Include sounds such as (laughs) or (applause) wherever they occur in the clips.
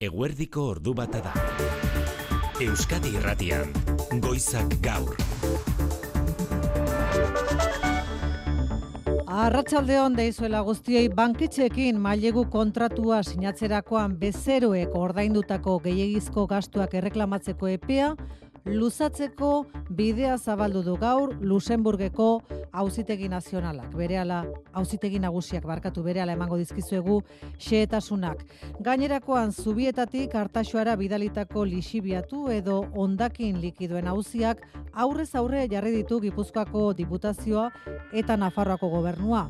Eguerdiko ordu bata da. Euskadi Irratian, Goizak Gaur. Arratsaldeon deizuela guztiei banketxeekin mailegu kontratua sinatzerakoan bezeroek ordaindutako gehiegizko gastuak erreklamatzeko epea luzatzeko bidea zabaldu du gaur Luxemburgeko auzitegi nazionalak. Berehala auzitegi nagusiak barkatu berehala emango dizkizuegu xehetasunak. Gainerakoan zubietatik hartaxoara bidalitako lixibiatu edo ondakin likidoen auziak aurrez aurre jarri ditu Gipuzkoako diputazioa eta Nafarroako gobernua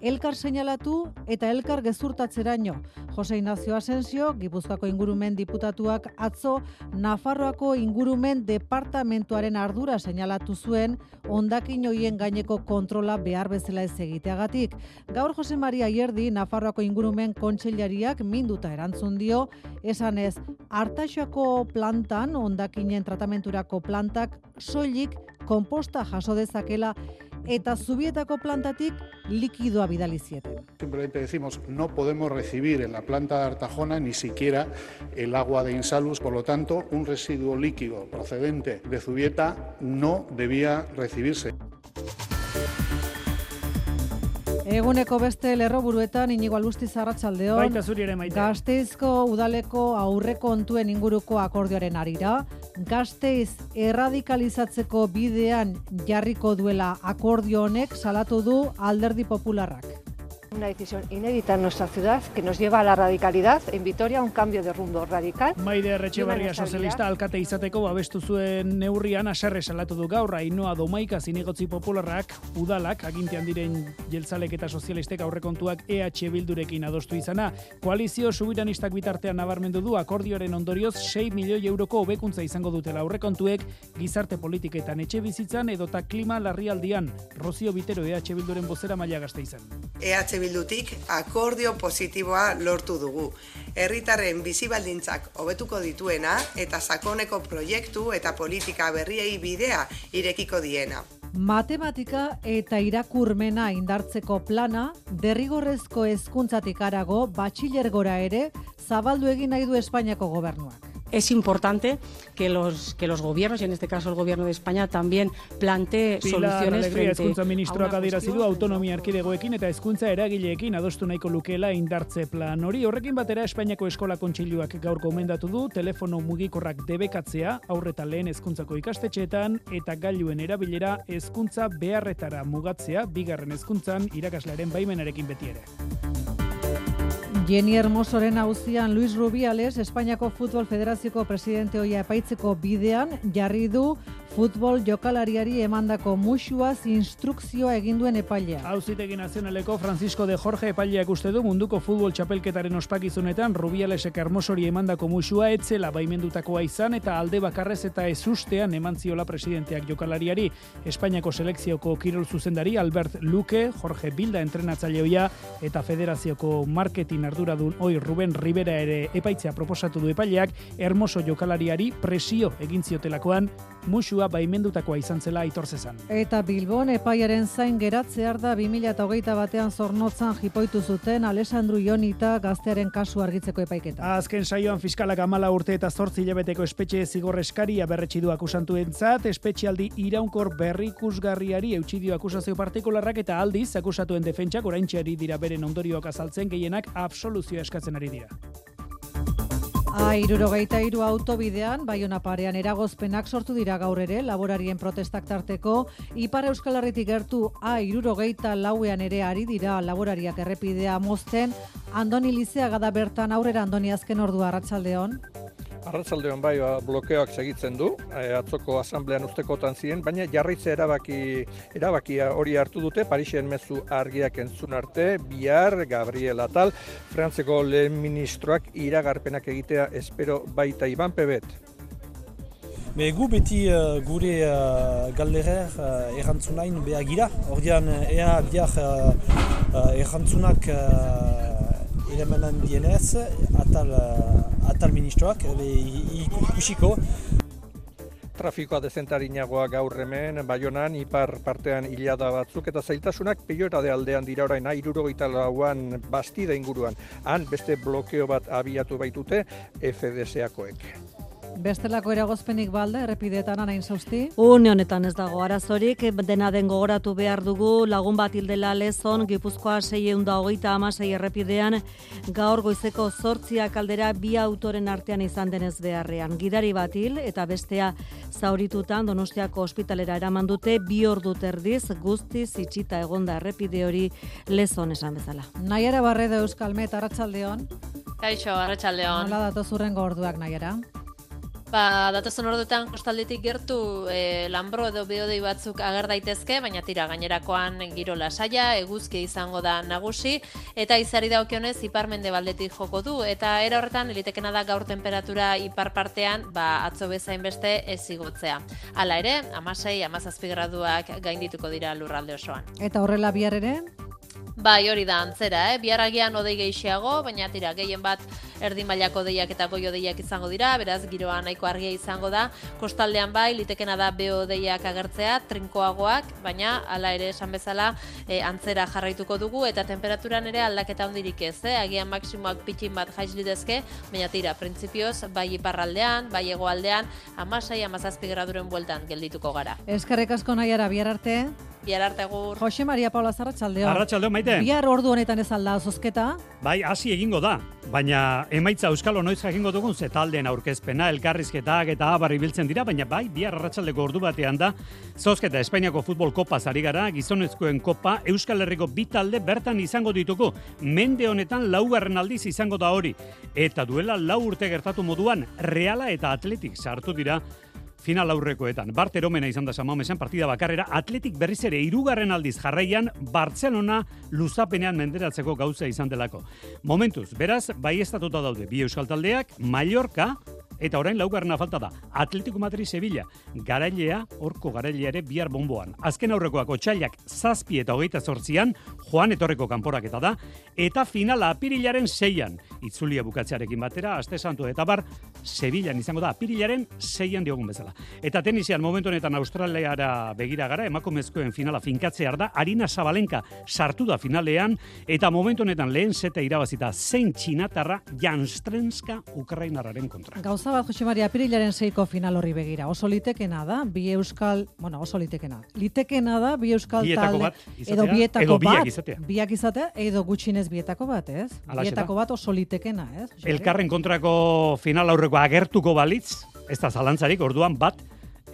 elkar seinalatu eta elkar gezurtatzeraino. Jose Ignacio Asensio, Gipuzkoako ingurumen diputatuak atzo Nafarroako ingurumen departamentuaren ardura seinalatu zuen ondakin hoien gaineko kontrola behar bezala ez egiteagatik. Gaur Jose Maria Ierdi, Nafarroako ingurumen kontseilariak minduta erantzun dio, esan ez, hartaxoako plantan, ondakinen tratamenturako plantak, soilik komposta jaso dezakela eta zubietako plantatik likidoa bidali zieten. Simplemente decimos, no podemos recibir en la planta de Artajona ni siquiera el agua de Insalus, por lo tanto, un residuo líquido procedente de Zubieta no debía recibirse. Eguneko beste lerroburuetan inigo alusti zarratxaldeon. Baita zuri ere maite. Gazteizko udaleko aurreko kontuen inguruko akordioaren arira. Gazteiz erradikalizatzeko bidean jarriko duela akordio honek salatu du alderdi popularrak. Una decisión inédita en nuestra ciudad que nos lleva a la radicalidad. En Vitoria, un cambio de rumbo radical. Maide Erretxebarria sozialista alkate izateko babestu zuen neurrian aserre salatu du gaur Ainoa Domaika zinegotzi popularrak udalak agintean diren jeltzalek eta sozialistek aurrekontuak EH Bildurekin adostu izana. Koalizio subiranistak bitartean nabarmendu du akordioaren ondorioz 6 milioi euroko hobekuntza izango dutela aurrekontuek gizarte politiketan etxe bizitzan edota klima larrialdian. Rozio Bitero EH Bilduren bozera maila gazte izan. EH Bildutik akordio positiboa lortu dugu. Herritarren bizibaldintzak hobetuko dituena eta sakoneko proiektu eta politika berriei bidea irekiko diena. Matematika eta irakurmena indartzeko plana derrigorrezko hezkuntzatik arago batxilergora ere zabaldu egin nahi du Espainiako gobernuak. Es importante que los, que los gobiernos, y en este caso el gobierno de España, también plantee soluciones frente hezkuntza ministroak adierazi du autonomia erkidegoekin eta hezkuntza eragileekin adostu nahiko lukeela indartze plan hori. Horrekin batera Espainiako eskola kontseiluak gaur gomendatu du telefono mugikorrak debekatzea aurreta lehen hezkuntzako ikastetxeetan eta gailuen erabilera hezkuntza beharretara mugatzea bigarren hezkuntzan irakaslearen baimenarekin beti ere. Jenny Hermosoren auzian Luis Rubiales, Espainiako Futbol Federazioko presidente hoia epaitzeko bidean, jarri du futbol jokalariari emandako musuaz instrukzioa egin duen epailea. Auzitegi nazionaleko Francisco de Jorge epaileak uste du munduko futbol txapelketaren ospakizunetan Rubialesek Hermosori emandako musua etzela baimendutakoa izan eta alde bakarrez eta ezustean eman ziola presidenteak jokalariari Espainiako selekzioko kirol zuzendari Albert Luque, Jorge Bilda entrenatzaileoia eta federazioko marketing arduradun. Oi Ruben Rivera ere epaitzea proposatu du epaileak Hermoso jokalariari presio egin ziotelakoan musua baimendutakoa izan zela aitor zezan. Eta Bilbon epaiaren zain geratzear da 2008 batean zornotzan jipoitu zuten Alessandru Ionita gaztearen kasu argitzeko epaiketa. Azken saioan fiskalak amala urte eta zortzi hilabeteko espetxe zigorreskaria berretsi du akusantu entzat, espetxialdi iraunkor berrikusgarriari eutxidio akusazio partikularrak eta aldiz akusatuen defentsak oraintxeari dira beren ondorioak azaltzen gehienak absoluzio eskatzen ari dira. A irurogeita iru autobidean, baiona parean eragozpenak sortu dira gaur ere, laborarien protestak tarteko, Ipar Euskal Herritik gertu A irurogeita lauean ere ari dira laborariak errepidea mozten, Andoni Lizea gada bertan aurrera Andoni azken ordua arratsaldeon. Arratzaldeon bai, ba, blokeoak segitzen du, e, atzoko asamblean ustekotan ziren, baina jarritze erabaki, erabakia hori hartu dute, Parisen mezu argiak entzun arte, bihar, Gabriel Atal, Frantzeko lehen ministroak iragarpenak egitea espero baita Iban Pebet. Be, gu beti uh, gure uh, galderer uh, errantzunain behagira, ordean ea uh, uh, errantzunak uh, eremanan dienez, atal, atal ministroak, ikusiko. trafikoa dezentarinagoa gaur hemen, baionan, ipar partean hilada batzuk, eta zailtasunak de aldean dira orain, airurogeita lauan bastida inguruan. Han beste blokeo bat abiatu baitute FDS-akoek. Bestelako eragozpenik balda, errepideetan anain zauzti? Une honetan ez dago arazorik, dena den gogoratu behar dugu, lagun bat hildela lezon, Gipuzkoa 6 da hogeita amasei errepidean, gaur goizeko zortziak aldera bi autoren artean izan denez beharrean. Gidari bat hil eta bestea zauritutan Donostiako ospitalera eraman dute bi ordu terdiz guztiz itxita egonda errepide hori lezon esan bezala. Naiara Barredo Euskalmet, Arratsaldeon. Kaixo, Arratsaldeon. Nola datoz urrengo orduak, Naiara? Ba, datozen orduetan kostaldetik gertu e, lanbro edo beodei batzuk ager daitezke, baina tira gainerakoan giro lasaia, eguzki izango da nagusi, eta izari daukionez iparmende baldetik joko du, eta era horretan elitekena da gaur temperatura ipar partean, ba, atzo bezain beste ez igotzea. Hala ere, amasei, amazazpi graduak gaindituko dira lurralde osoan. Eta horrela bihar ere? Bai, hori da antzera, eh? Biarragian odei gehiago, baina tira, gehien bat erdin mailako deiak eta goio deiak izango dira, beraz, giroa nahiko argia izango da. Kostaldean bai, litekena da beo deiak agertzea, trinkoagoak, baina hala ere esan bezala e, antzera jarraituko dugu, eta temperaturan ere aldaketa hondirik ez, eh? Agian maksimoak pitin bat jaiz lidezke, baina tira, printzipioz, bai iparraldean, bai egoaldean, amasai, amazazpi graduren bueltan geldituko gara. Eskarek asko nahi ara, bihar arte? Bihar arte gur. Jose Maria Paula Zarratxaldeo. Arratxaldeo, maite. Bihar ordu honetan ez alda zozketa. Bai, hasi egingo da. Baina emaitza euskalo noiz jakingo dugun ze taldeen aurkezpena, elkarrizketak eta abar ibiltzen dira, baina bai, bihar arratsaldeko ordu batean da. Zozketa Espainiako futbol kopa zari gara, gizonezkoen kopa, Euskal Herriko bi talde bertan izango dituko. Mende honetan laugarren aldiz izango da hori. Eta duela lau urte gertatu moduan, Reala eta Atletik sartu dira final aurrekoetan. Bart eromena izan da Samamesan partida bakarrera, atletik berriz ere irugarren aldiz jarraian Bartzelona luzapenean menderatzeko gauza izan delako. Momentuz, beraz, bai estatuta daude bi euskal taldeak, Mallorca, Eta orain laugarrena falta da, Atletico Madrid Sevilla, garailea, orko garailea ere bihar bomboan. Azken aurrekoak otxailak zazpi eta hogeita zortzian, joan etorreko kanporak eta da, eta finala apirilaren zeian, itzulia bukatzearekin batera, aste santu eta bar, Sevillan izango da, apirilaren zeian diogun bezala. Eta tenisian momentu honetan Australiara begira gara, emakumezkoen finala finkatzear da, Arina Zabalenka sartu da finalean, eta momentu honetan lehen zeta irabazita zein txinatarra Janstrenska Ukrainararen kontra. Gauza bat, Jose Maria, apirilaren zeiko final horri begira. Oso litekena da, bi euskal, bueno, oso litekena. Litekena da, bi euskal bietako talde, bat izatea, edo bietako edo biak bat, izatea. biak izatea, edo gutxinez bietako bat, ez? Alaxe bietako da. bat oso litekena, ez? Jose Maria? Elkarren kontrako final aurreko agertuko balitz, ez da zalantzarik, orduan bat,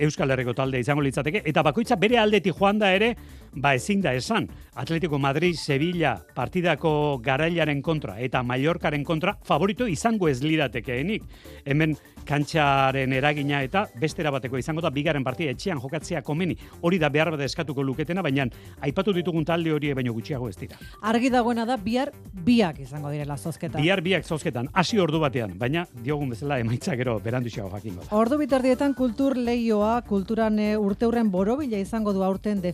Euskal Herriko talde izango litzateke, eta bakoitza bere aldetik joan da ere, ba ezin da esan. Atletico Madrid, Sevilla, partidako garailaren kontra, eta Mallorcaren kontra, favorito izango ez liratekeenik. Hemen kantxaren eragina eta bestera bateko izango da bigarren partida etxean jokatzea komeni. Hori da behar bat eskatuko luketena, baina aipatu ditugun talde hori baino gutxiago ez dira. Argi dagoena da, bihar biak izango direla zozketa. Bihar biak zozketan, hasi ordu batean, baina diogun bezala emaitza gero beranduxago jakingo da. Ordu biterdietan kultur leioa, kulturan e, urteurren borobila izango du aurten de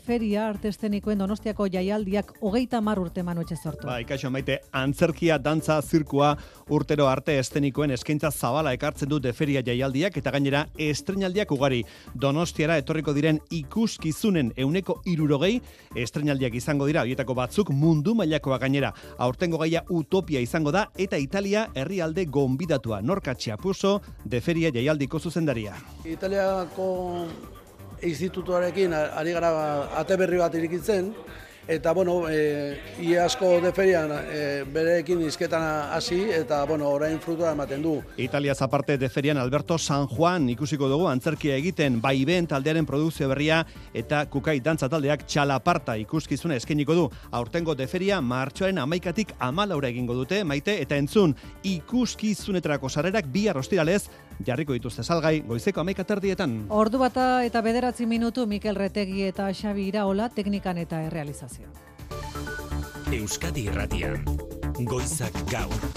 feria, artestenikoen donostiako jaialdiak hogeita mar urte manu etxe sortu. Bai, kaixo maite, antzerkia, dantza, zirkua, urtero arte estenikoen eskaintza zabala ekartzen du deferia jaialdiak eta gainera estrenaldiak ugari. Donostiara etorriko diren ikuskizunen euneko irurogei estrenaldiak izango dira, horietako batzuk mundu mailakoa gainera. Aurtengo gaia utopia izango da eta Italia herrialde gonbidatua. Norka txapuso, deferia jaialdiko zuzendaria. Italiako institutuarekin ari gara ate berri bat irikitzen, eta bueno, e, iasko deferian e, bereekin izketan hasi eta bueno, orain frutua ematen du. Italia aparte de ferian Alberto San Juan ikusiko dugu antzerkia egiten baiben taldearen produkzio berria eta kukai dantza taldeak txalaparta ikuskizuna eskeniko du. Aurtengo deferia martxoaren amaikatik amalaura egingo dute maite eta entzun ikuskizunetarako sarrerak bi arrostiralez jarriko dituzte salgai goizeko amaika terdietan. Ordu bata eta bederatzi minutu Mikel Retegi eta Xabi Iraola teknikan eta errealizazio. Euskadi Irratian. Goizak gaur.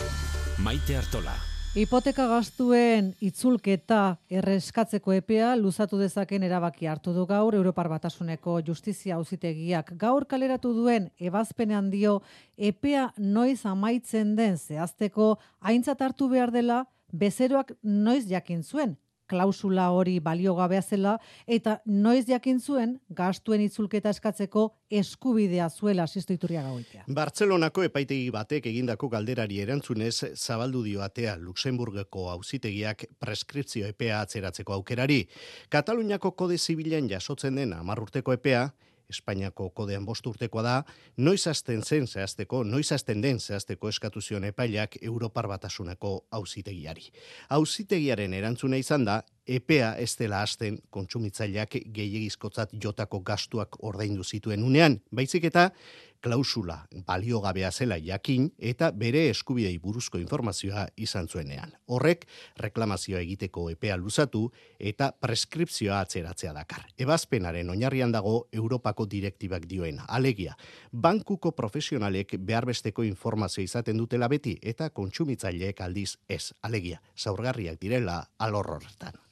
Maite Artola. Hipoteka gastuen itzulketa erreskatzeko epea luzatu dezaken erabaki hartu du gaur Europar Batasuneko Justizia Auzitegiak gaur kaleratu duen ebazpenean dio epea noiz amaitzen den zehazteko aintzat hartu behar dela bezeroak noiz jakin zuen klausula hori baliogabea zela eta noiz jakin zuen gastuen itzulketa eskatzeko eskubidea zuela asisto iturriaga goitea. Bartzelonako epaitegi batek egindako galderari erantzunez zabaldu dio atea Luxemburgeko auzitegiak preskripzio epea atzeratzeko aukerari. Kataluniako kode zibilen jasotzen den 10 urteko epea Espainiako kodean bost urtekoa da, noiz hasten zen zehazteko, noiz hasten den zehazteko eskatu zion epailak Europar batasunako auzitegiari. Auzitegiaren erantzuna izan da, EPEA ez dela hasten kontsumitzaileak gehiagizkotzat jotako gastuak ordaindu zituen unean, baizik eta klausula baliogabea zela jakin eta bere eskubidei buruzko informazioa izan zuenean. Horrek reklamazioa egiteko epea luzatu eta preskripzioa atzeratzea dakar. Ebazpenaren oinarrian dago Europako direktibak dioen alegia. Bankuko profesionalek beharbesteko informazio izaten dutela beti eta kontsumitzaileek aldiz ez alegia. Zaurgarriak direla alorrorretan.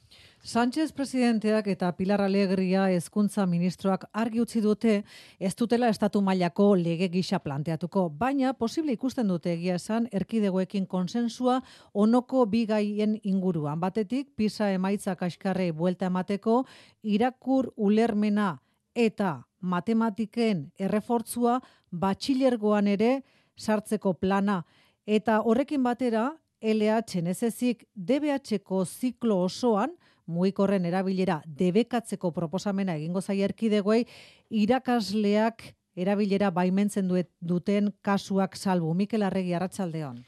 Sánchez presidenteak eta Pilar Alegria hezkuntza ministroak argi utzi dute ez dutela estatu mailako lege gisa planteatuko, baina posible ikusten dute egia esan erkidegoekin konsensua onoko bigaien inguruan. Batetik, pisa emaitza kaskarre buelta emateko, irakur ulermena eta matematiken errefortzua batxilergoan ere sartzeko plana. Eta horrekin batera, LH nezezik DBH-ko ziklo osoan, mugikorren erabilera debekatzeko proposamena egingo zai erkidegoei irakasleak erabilera baimentzen duten kasuak salbu. Mikel Arregi Arratsaldeon.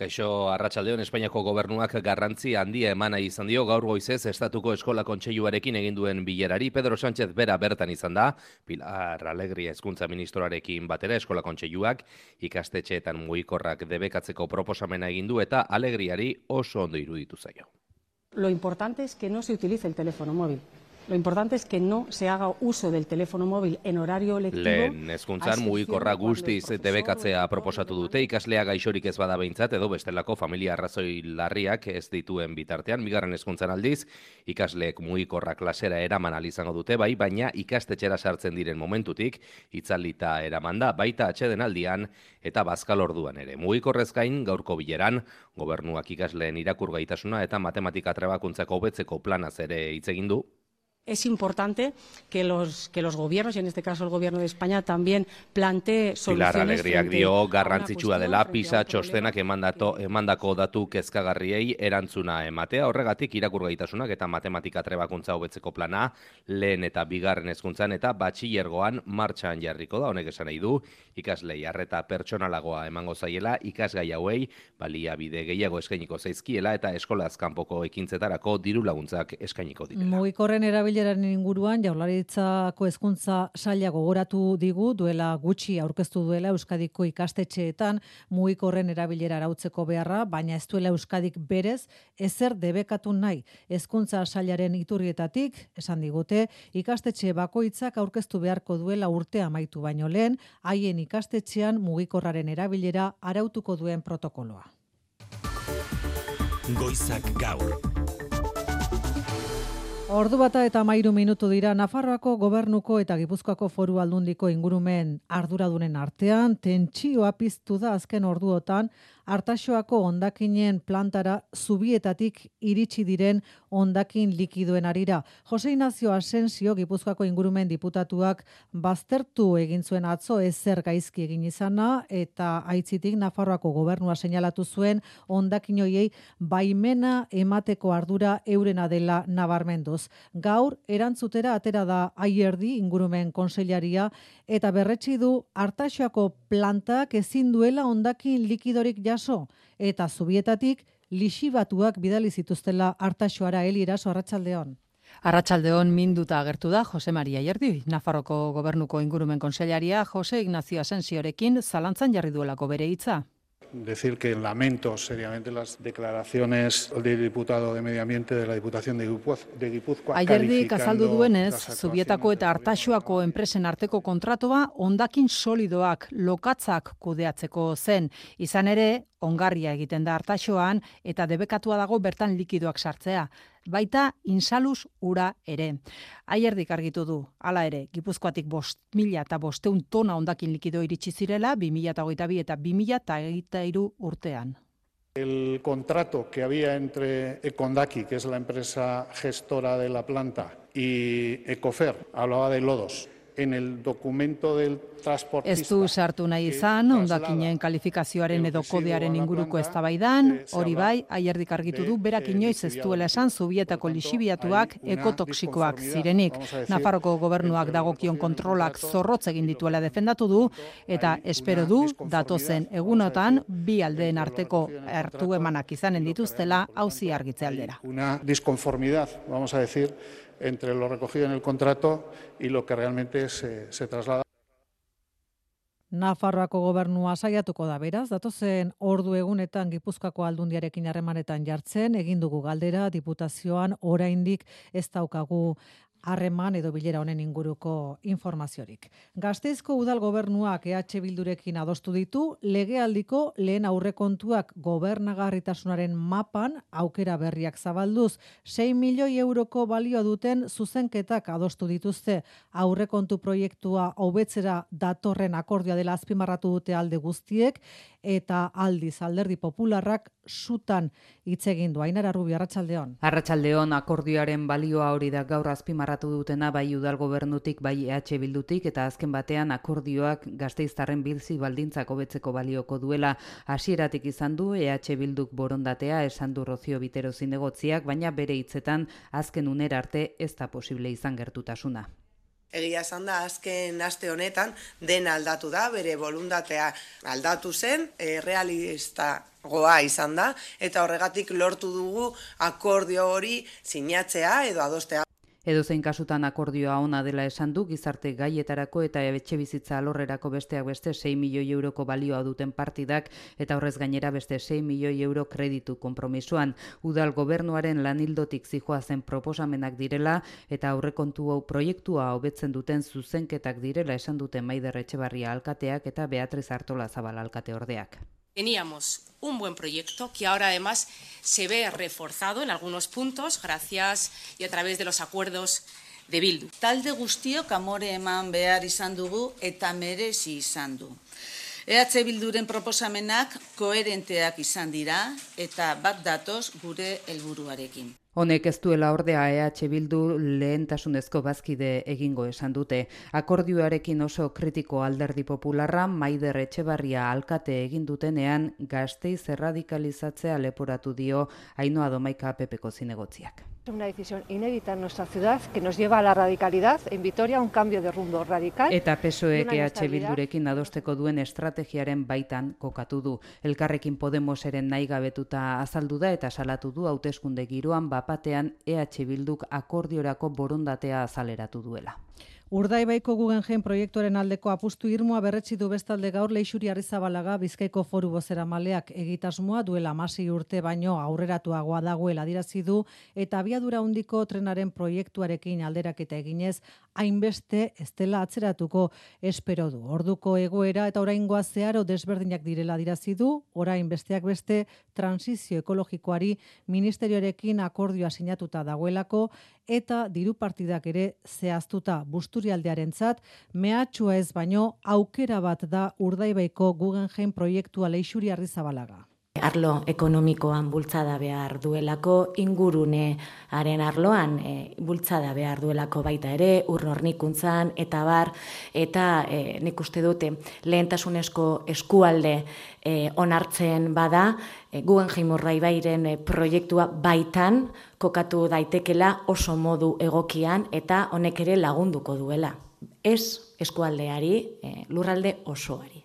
Kaixo Arratsaldeon Espainiako gobernuak garrantzi handia emana izan dio gaur goizez Estatuko Eskola Kontseiluarekin egin duen bilerari Pedro Sánchez bera bertan izan da Pilar Alegria hezkuntza ministroarekin batera Eskola Kontseiluak ikastetxeetan mugikorrak debekatzeko proposamena egin du eta Alegriari oso ondo iruditu zaio. Lo importante es que no se utilice el teléfono móvil. Lo importante es que no se haga uso del teléfono móvil en horario lectivo. Lehen eskuntzan mugikorra guztiz debekatzea proposatu dute ikaslea gaixorik ez bada behintzat edo bestelako familia arrazoi larriak ez dituen bitartean. Migarren eskuntzan aldiz, ikasleek mugikorra klasera eraman izango dute bai, baina ikastetxera sartzen diren momentutik, itzalita eraman da, baita atxeden aldian eta bazkal orduan ere. Mugikorrez gain gaurko bileran, gobernuak ikasleen irakur gaitasuna eta matematika trebakuntzako betzeko planaz ere hitz egin du, es importante que los, que los gobiernos, y en este caso el gobierno de España, también plantee soluciones... Pilar Alegriak dio garrantzitsua dela pisa txostenak emandato, emandako datu kezkagarriei erantzuna ematea. Horregatik irakur gaitasunak eta matematika trebakuntza hobetzeko plana lehen eta bigarren hezkuntzan eta batxillergoan martxan jarriko da. Honek esan nahi du, ikaslei arreta pertsonalagoa emango zaiela, ikasgai hauei baliabide gehiago eskainiko zaizkiela eta eskolaz kanpoko ekintzetarako diru laguntzak eskainiko direla. Mugikorren erabile bileraren inguruan jaularitzako hezkuntza saila gogoratu digu duela gutxi aurkeztu duela Euskadiko ikastetxeetan mugikorren erabilera arautzeko beharra, baina ez duela Euskadik berez ezer debekatu nahi. Hezkuntza sailaren iturrietatik esan digute ikastetxe bakoitzak aurkeztu beharko duela urte amaitu baino lehen haien ikastetxean mugikorraren erabilera arautuko duen protokoloa. Goizak gaur. Ordu bata eta mairu minutu dira Nafarroako gobernuko eta Gipuzkoako foru aldundiko ingurumen arduradunen artean, tentsioa piztu da azken orduotan, Artaxoako ondakinen plantara zubietatik iritsi diren ondakin likidoen arira. Jose Ignacio Asensio, Gipuzkoako ingurumen diputatuak, baztertu egin zuen atzo ezer gaizki egin izana, eta aitzitik Nafarroako gobernua seinalatu zuen ondakin hoiei baimena emateko ardura eurena dela nabarmenduz. Gaur, erantzutera atera da aierdi ingurumen konsellaria, eta berretsi du Artaxoako plantak ezin duela ondakin likidorik jas eta zubietatik lixibatuak bidali zituztela hartaxoara eliraso arratsaldeon. Arratsaldeon minduta agertu da Jose Maria Ierdi, Nafarroko gobernuko ingurumen konsellaria Jose Ignacio Asensiorekin zalantzan jarri duelako bere hitza decir que lamento seriamente las declaraciones del diputado de Medio Ambiente de la Diputación de Gipuzkoa. Aierdi kazaldu duenez, Zubietako eta Artaxoako enpresen arteko kontratoa ondakin solidoak lokatzak kudeatzeko zen. Izan ere, ongarria egiten da Artaxoan eta debekatua dago bertan likidoak sartzea baita insaluz ura ere. Aierdik argitu du, hala ere, gipuzkoatik bost mila eta bosteun tona ondakin likido iritsi zirela, bi mila eta hogeita bi eta bi mila eta urtean. El contrato que había entre Econdaki, que es la empresa gestora de la planta, y Ecofer, hablaba de lodos. En el documento del transportista... Ez du sartu nahi izan, ondakinen kalifikazioaren edo kodearen inguruko eztabaidan, hori bai, aierdik argitu du, berak inoiz ez duela esan zubietako lixibiatuak ekotoksikoak zirenik. Nafarroko gobernuak dagokion kontrolak zorrotz egin dituela defendatu du, eta espero du, datozen egunotan, bi aldeen arteko hartu emanak izanen dituztela, hauzi argitze aldera. Una disconformidad, vamos a decir, entre lo recogido en el contrato y lo que realmente se, se traslada. Nafarroako gobernua saiatuko da beraz, datozen ordu egunetan Gipuzkoako aldundiarekin harremanetan jartzen, egin dugu galdera diputazioan oraindik ez daukagu harreman edo bilera honen inguruko informaziorik. Gasteizko udal gobernuak EH Bildurekin adostu ditu, legealdiko lehen aurrekontuak gobernagarritasunaren mapan aukera berriak zabalduz, 6 milioi euroko balio duten zuzenketak adostu dituzte. Aurrekontu proiektua hobetzera datorren akordioa dela azpimarratu dute alde guztiek, eta aldiz alderdi popularrak sutan hitz egin du Ainara Rubi Arratsaldeon. Arratsaldeon akordioaren balioa hori da gaur azpimarratu dutena bai udal gobernutik bai EH Bildutik eta azken batean akordioak Gasteiztarren bizi baldintzak hobetzeko balioko duela hasieratik izan du EH Bilduk borondatea esan du Rozio Bitero zinegotziak baina bere hitzetan azken unera arte ez da posible izan gertutasuna. Egia esan da, azken aste honetan, den aldatu da, bere voluntatea aldatu zen, e, realista goa izan da, eta horregatik lortu dugu akordio hori sinatzea edo adostea. Edo zein kasutan akordioa ona dela esan du gizarte gaietarako eta etxe bizitza alorrerako besteak beste 6 milioi euroko balioa duten partidak eta horrez gainera beste 6 milioi euro kreditu konpromisoan. Udal gobernuaren lanildotik zijoa zen proposamenak direla eta aurrekontu hau proiektua hobetzen duten zuzenketak direla esan dute Maider Etxebarria alkateak eta Beatriz Artola Zabal alkate ordeak. Teníamos un buen proyecto que ahora además se ve reforzado en algunos puntos gracias y a través de los acuerdos de Bildu. Talde guztiok amore eman behar izan dugu eta merezi izan du. EH Bilduren proposamenak koherenteak izan dira eta bat datoz gure helburuarekin. Honek ez duela ordea EH Bildu lehentasunezko bazkide egingo esan dute. Akordioarekin oso kritiko alderdi popularra Maider Etxebarria alkate egin dutenean gazteiz erradikalizatzea leporatu dio Ainoa Domaika Pepeko zinegotziak. Una decisión inédita en nuestra ciudad que nos lleva a la radicalidad en Vitoria un cambio de rumbo radical. Eta PSOEk EH Bildurekin adosteko duen estrategiaren baitan kokatu du. Elkarrekin Podemoseren nahi gabetuta azaldu da eta salatu du hauteskunde giroan bapatean EH Bilduk akordiorako borondatea azaleratu duela. Urdaibaiko Guggenheim proiektuaren aldeko apustu irmoa berretsi du bestalde gaur Leixuri Arrizabalaga Bizkaiko Foru Bozera Maleak egitasmoa duela masi urte baino aurreratuagoa dagoela dirazi du eta abiadura handiko trenaren proiektuarekin alderaketa eginez hainbeste estela atzeratuko espero du. Orduko egoera eta oraingoa zeharo desberdinak direla dirazi du, orain besteak beste transizio ekologikoari ministerioarekin akordioa sinatuta dagoelako eta diru partidak ere zehaztuta busturialdearentzat mehatxua ez baino aukera bat da Urdaibaiko Guggenheim proiektua Leixuri Arrizabalaga arlo ekonomikoan bultzada behar duelako, ingurunearen arloan e, bultzada behar duelako baita ere, urnornikuntzan, eta bar, eta e, nik uste dute lehentasunezko eskualde e, onartzen bada, e, guen ibairen e, proiektua baitan kokatu daitekela oso modu egokian eta honek ere lagunduko duela. Ez eskualdeari, e, lurralde osoari.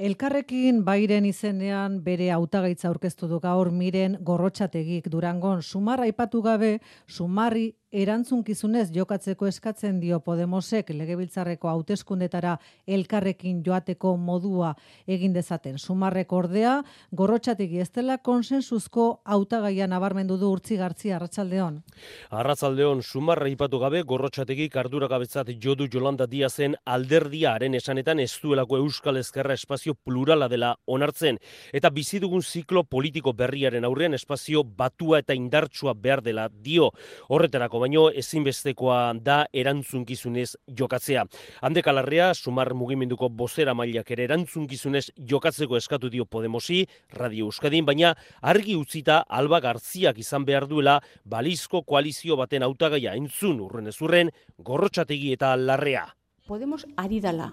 Elkarrekin bairen izenean bere hautagaitza aurkeztu du gaur miren gorrotxategik durangon sumarra aipatu gabe sumarri erantzunkizunez jokatzeko eskatzen dio Podemosek legebiltzarreko hauteskundetara elkarrekin joateko modua egin dezaten. Sumarrek ordea, gorrotxategi ez dela konsensuzko hautagaia nabarmendu du urtzi gartzi arratsaldeon. Arratsaldeon sumarra ipatu gabe gorrotxategi kardura gabetzat jodu Jolanda Diazen alderdiaren esanetan ez duelako Euskal Ezkerra espazio plurala dela onartzen eta bizi dugun ziklo politiko berriaren aurrean espazio batua eta indartsua behar dela dio. Horretarako baino ezinbestekoa da erantzunkizunez jokatzea. Hande kalarrea, sumar mugimenduko bozera mailak ere erantzunkizunez jokatzeko eskatu dio Podemosi, Radio Euskadin, baina argi utzita Alba Garziak izan behar duela balizko koalizio baten hautagaia entzun urren ezurren, gorrotxategi eta larrea. Podemos ari dala,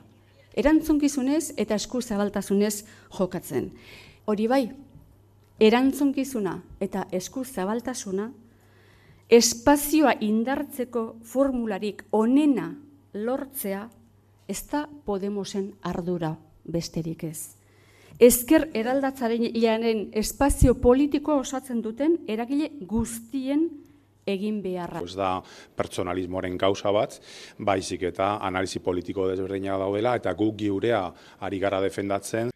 erantzunkizunez eta esku zabaltasunez jokatzen. Hori bai, erantzunkizuna eta esku zabaltasuna espazioa indartzeko formularik onena lortzea ez da Podemosen ardura besterik ez. Ezker eraldatzaren espazio politiko osatzen duten eragile guztien egin beharra. Ez da pertsonalismoaren gauza bat, baizik eta analizi politiko desberdina daudela eta guk giurea ari gara defendatzen.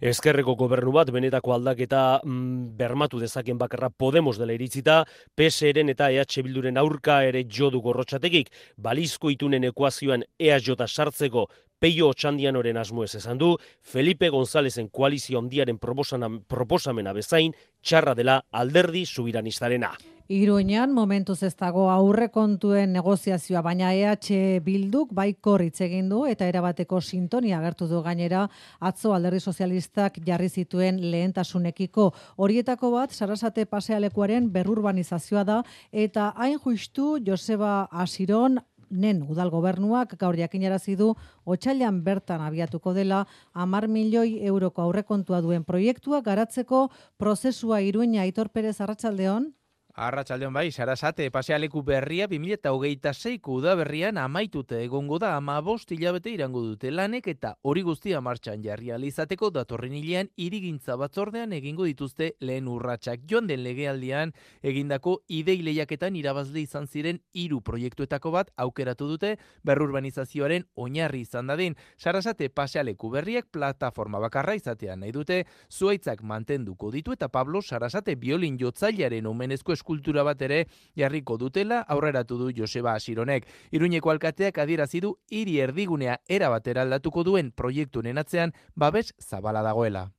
Ezkerreko gobernu bat benetako aldaketa mm, bermatu dezaken bakarra Podemos dela iritzita, PSRen eta EH Bilduren aurka ere jodu gorrotxatekik, balizko itunen ekuazioan EH sartzeko Peio Otxandianoren asmo ez esan du, Felipe Gonzalezen koalizio handiaren proposamena bezain, txarra dela alderdi subiranizarena. Iruñan momentuz ez dago aurrekontuen negoziazioa, baina EH Bilduk baiko egin du eta erabateko sintonia agertu du gainera atzo alderdi sozialistak jarri zituen lehentasunekiko. Horietako bat, sarasate pasealekuaren berrurbanizazioa da eta hain justu Joseba Asiron nen udal gobernuak gaur jakinarazi du otsailean bertan abiatuko dela 10 milioi euroko aurrekontua duen proiektua garatzeko prozesua Iruña Aitor Perez Arratsaldeon Arratxaldeon bai, sarasate, pasealeku berria 2008ko udaberrian amaitute egongo da ama bost hilabete irango dute lanek eta hori guztia martxan jarri alizateko datorren hilean irigintza batzordean egingo dituzte lehen urratsak. Joan den legealdian egindako idei lehiaketan irabazle izan ziren hiru proiektuetako bat aukeratu dute berrurbanizazioaren oinarri izan dadin. Sarasate pasealeku berriak plataforma bakarra izatean nahi dute, zuaitzak mantenduko ditu eta Pablo Sarasate biolin jotzailearen omenezko eskultura bat ere jarriko dutela aurreratu du Joseba Asironek. Iruñeko alkateak adierazi du hiri erdigunea era batera aldatuko duen proiektu atzean babes zabala dagoela.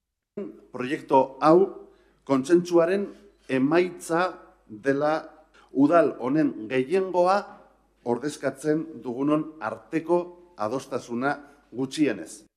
Proiektu hau kontsentsuaren emaitza dela udal honen gehiengoa ordezkatzen dugunon arteko adostasuna gutxienez.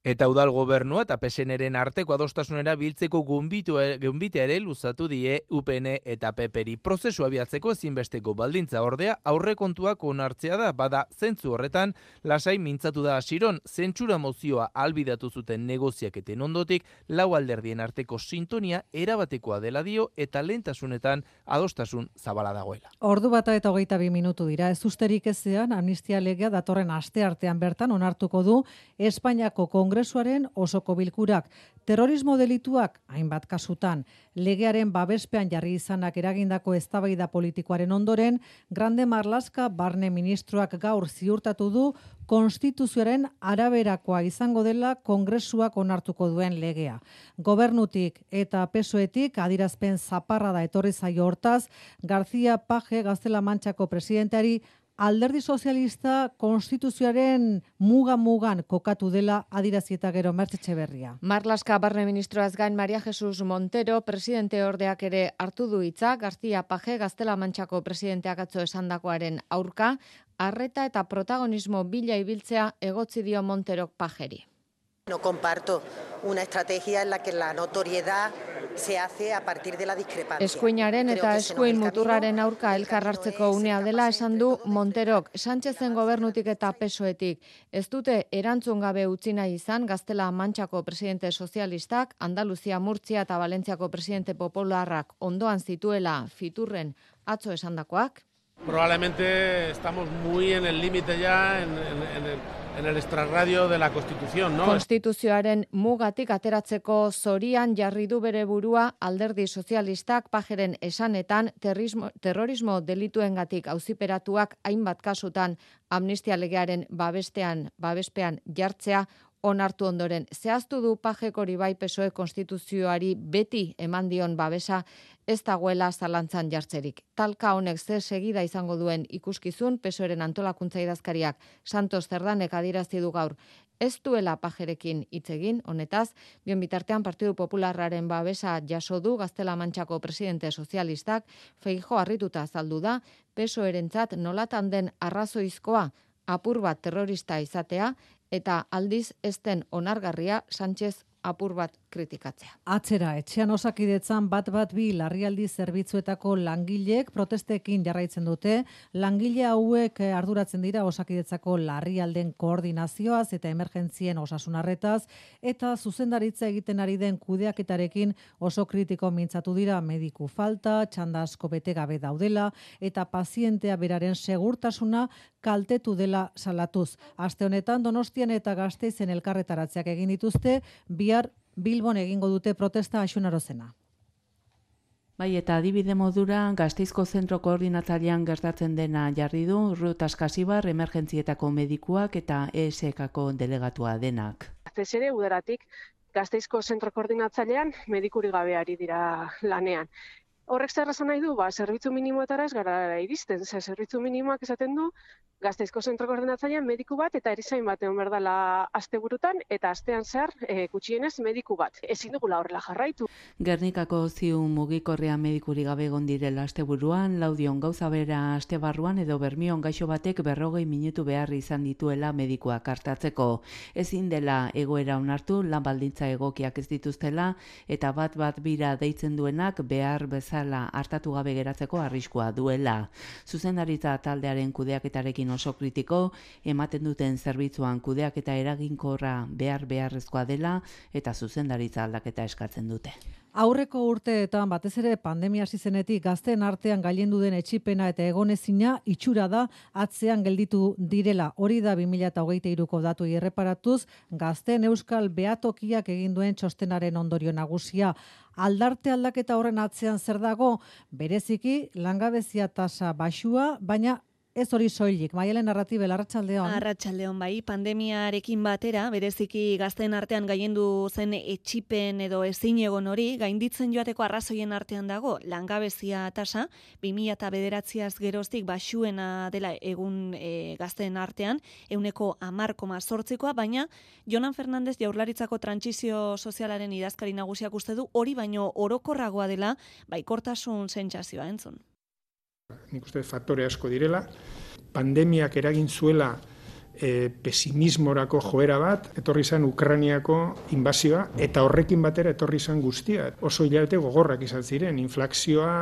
Eta udal gobernua eta PSNren arteko adostasunera biltzeko gunbitea ere luzatu die UPN eta PPRI. Prozesu abiatzeko ezinbesteko baldintza ordea aurrekontuak onartzea da, bada zentzu horretan lasai mintzatu da asiron, zentsura mozioa albidatu zuten negoziaketen ondotik, lau alderdien arteko sintonia erabatekoa dela dio eta lentasunetan adostasun zabala dagoela. Ordu bata eta hogeita bi minutu dira, ez usterik ezean amnistia legea datorren aste artean bertan onartuko du Espainiako Kongresuaren osoko bilkurak terrorismo delituak hainbat kasutan legearen babespean jarri izanak eragindako eztabaida politikoaren ondoren Grande Marlaska barne ministroak gaur ziurtatu du konstituzioaren araberakoa izango dela kongresuak onartuko duen legea. Gobernutik eta pesoetik adirazpen zaparra da etorri zaio hortaz, García Paje Gaztela Mantxako presidenteari alderdi sozialista konstituzioaren muga-mugan kokatu dela adirazieta gero mertzetxe berria. Marlaska barne ministroaz gain Maria Jesus Montero, presidente ordeak ere hartu du hitza, García Paje, Gaztela Mantxako presidenteak atzo esandakoaren aurka, arreta eta protagonismo bila ibiltzea egotzi dio Monterok Pajeri. No comparto una estrategia en la que la notoriedad se hace a partir de la discrepancia. Eskuinaren eta eskuin muturraren aurka elkarrartzeko unea dela esan du Monterok, Sánchezen gobernutik eta pesoetik. Ez dute erantzun gabe utzi nahi izan Gaztela Mantxako presidente sozialistak, Andaluzia Murtzia eta Valentziako presidente popularrak ondoan zituela fiturren atzo esandakoak. Probablemente estamos muy en el límite ya en, en, en el en el extrarradio de la Constitución, ¿no? Konstituzioaren mugatik ateratzeko zorian jarri du bere burua alderdi sozialistak pajeren esanetan terrorismo, terrorismo delituengatik auziperatuak hainbat kasutan amnistia legearen babestean babespean jartzea onartu ondoren zehaztu du pajekori bai pesoe konstituzioari beti eman dion babesa ez dagoela zalantzan jartzerik. Talka honek ze segida izango duen ikuskizun pesoeren antolakuntza idazkariak Santos Zerdanek adierazi du gaur ez duela pajerekin hitz egin, honetaz, bion bitartean Partidu Popularraren babesa jaso du Gaztela Mantxako presidente sozialistak, feijo harrituta azaldu da, peso erentzat nolatan den arrazoizkoa apur bat terrorista izatea, eta aldiz esten onargarria Sánchez apur bat kritikatzea. Atzera, etxean osakidetzan bat bat bi larrialdi zerbitzuetako langileek protestekin jarraitzen dute, langile hauek eh, arduratzen dira osakidetzako larrialden koordinazioaz eta emergentzien osasunarretaz, eta zuzendaritza egiten ari den kudeaketarekin oso kritiko mintzatu dira mediku falta, txanda asko bete gabe daudela, eta pazientea beraren segurtasuna kaltetu dela salatuz. Aste honetan Donostian eta Gasteizen elkarretaratzeak egin dituzte, bihar Bilbon egingo dute protesta asunarozena. Bai, eta adibide modura, gazteizko zentro koordinatzailean gertatzen dena jarri du, Ruth Askasibar, emergentzietako medikuak eta ESK-ako delegatua denak. Gazteizere, udaratik, gazteizko zentro koordinatzailean medikuri gabeari dira lanean. Horrek zer nahi du, ba, zerbitzu minimoetara ez gara iristen, ze zerbitzu minimoak esaten du, Gazteizko zentro koordinatzailean mediku bat eta erizain bat egon berdala asteburutan eta astean zer e, gutxienez mediku bat. Ezin dugula horrela jarraitu. Gernikako ziu mugikorrea medikuri gabe egon direla asteburuan, laudion gauza bera astebarruan edo bermion gaixo batek berrogei minutu behar izan dituela medikuak hartatzeko. Ezin dela egoera onartu, lan baldintza egokiak ez dituztela eta bat bat bira deitzen duenak behar bezala hartatu gabe geratzeko arriskua duela. Zuzendaritza taldearen kudeaketarekin oso kritiko, ematen duten zerbitzuan kudeak eta eraginkorra behar beharrezkoa dela eta zuzendaritza aldaketa eskatzen dute. Aurreko urteetan batez ere pandemia hasi zenetik gazteen artean gailendu den etxipena eta egonezina itxura da atzean gelditu direla. Hori da 2023ko datu irreparatuz gazteen euskal beatokiak egin duen txostenaren ondorio nagusia. Aldarte aldaketa horren atzean zer dago? Bereziki langabezia tasa baxua, baina Ez hori soilik, maialen narratibe, larratxaldeon. Arratxaldeon bai, pandemiarekin batera, bereziki gazten artean gaiendu zen etxipen edo ezin egon hori, gainditzen joateko arrazoien artean dago, langabezia tasa, 2000 eta bederatziaz geroztik basuena dela egun e, gazten artean, euneko amarkoma sortzikoa, baina Jonan Fernandez jaurlaritzako trantsizio sozialaren idazkari nagusiak uste du, hori baino orokorragoa dela, baikortasun sentsazioa entzun nik uste faktore asko direla. Pandemiak eragin zuela e, pesimismorako joera bat, etorri zen Ukraniako inbazioa, eta horrekin batera etorri zen guztia. Oso hilabete gogorrak izan ziren, inflakzioa,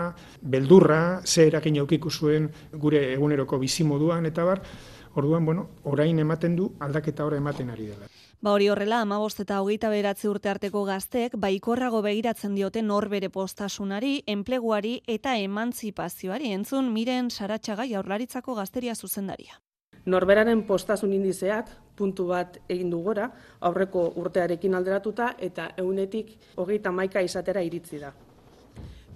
beldurra, ze eragin aukiku zuen gure eguneroko bizimoduan, eta bar, orduan, bueno, orain ematen du aldaketa ora ematen ari dela. Ba hori horrela, amabost eta hogeita beratze urte arteko gazteek, baikorrago begiratzen diote norbere postasunari, enpleguari eta emantzipazioari. Entzun, miren saratxaga jaurlaritzako gazteria zuzendaria. Norberaren postasun indizeak puntu bat egin du gora, aurreko urtearekin alderatuta eta eunetik hogeita maika izatera iritzi da.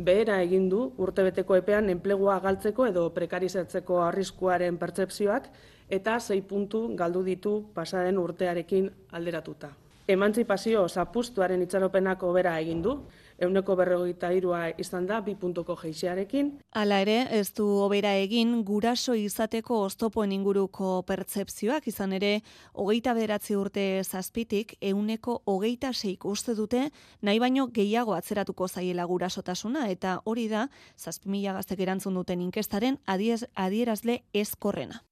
Behera egin du urtebeteko epean enplegua galtzeko edo prekarizatzeko arriskuaren pertsepzioak eta sei puntu galdu ditu pasaren urtearekin alderatuta. Emantzipazio zapustuaren itxaropenak obera egin du, euneko berrogeita irua izan da, bi puntuko geixiarekin. Hala ere, ez du obera egin guraso izateko oztopoen inguruko pertsepzioak izan ere, hogeita beratzi urte zazpitik, euneko hogeita seik uste dute, nahi baino gehiago atzeratuko zaiela gurasotasuna, eta hori da, zazpimila gaztek erantzun duten inkestaren adierazle ezkorrena.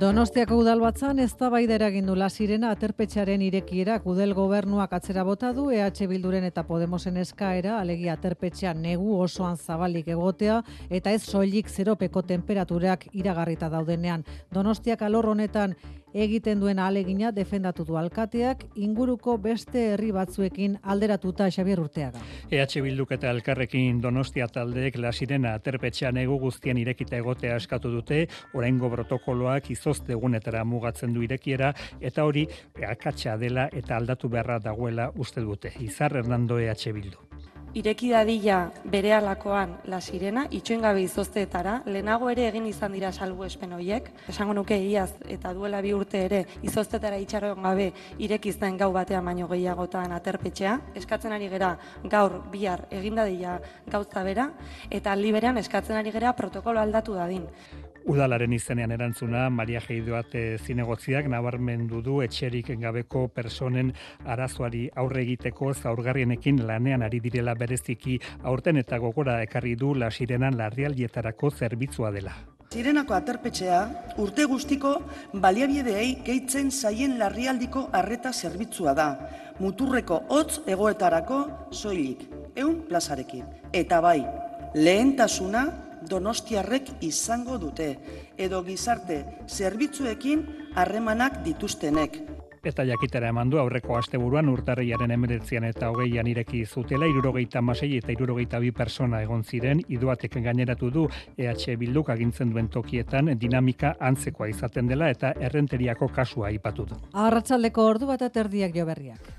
Donostiako udalbatzan ez da baida eragindu la sirena aterpetxaren irekiera udel gobernuak atzera bota du EH Bilduren eta Podemosen eskaera alegia aterpetxean negu osoan zabalik egotea eta ez soilik zeropeko temperaturak iragarrita daudenean. Donostiak alor honetan egiten duen alegina defendatu du alkateak inguruko beste herri batzuekin alderatuta Xabier Urteaga. EH Bilduk eta Elkarrekin Donostia taldeek la sirena aterpetxean egu guztien irekita egotea eskatu dute, oraingo protokoloak izozte egunetara mugatzen du irekiera eta hori akatsa dela eta aldatu beharra dagoela uste dute. Izar Hernando EH Bildu ireki dadila bere alakoan la sirena, itxoen gabe izozteetara, lehenago ere egin izan dira salbu espen horiek, esango nuke iaz eta duela bi urte ere izoztetara itxaron gabe irekizten gau batean baino gehiagotan aterpetxea, eskatzen ari gera gaur bihar egin dadila gauza bera, eta aldi eskatzen ari gera protokolo aldatu dadin. Udalaren izenean erantzuna, Maria Geidoate zinegotziak nabarmendu du etxerik gabeko personen arazoari aurre egiteko zaurgarrienekin lanean ari direla bereziki aurten eta gogora ekarri du lasirenan larrialdietarako zerbitzua dela. Sirenako aterpetxea urte guztiko baliabideei gehitzen zaien larrialdiko arreta zerbitzua da. Muturreko hotz egoetarako soilik, eun plazarekin. Eta bai, lehentasuna donostiarrek izango dute, edo gizarte zerbitzuekin harremanak dituztenek. Eta jakitera eman du aurreko asteburuan urtarriaren emeretzian eta hogeian ireki zutela, irurogeita masei eta irurogeita bi persona egon ziren, iduatek gaineratu du EH Bilduk agintzen duen tokietan dinamika antzekoa izaten dela eta errenteriako kasua aipatu du. Arratsaldeko ordu bat aterdiak jo berriak.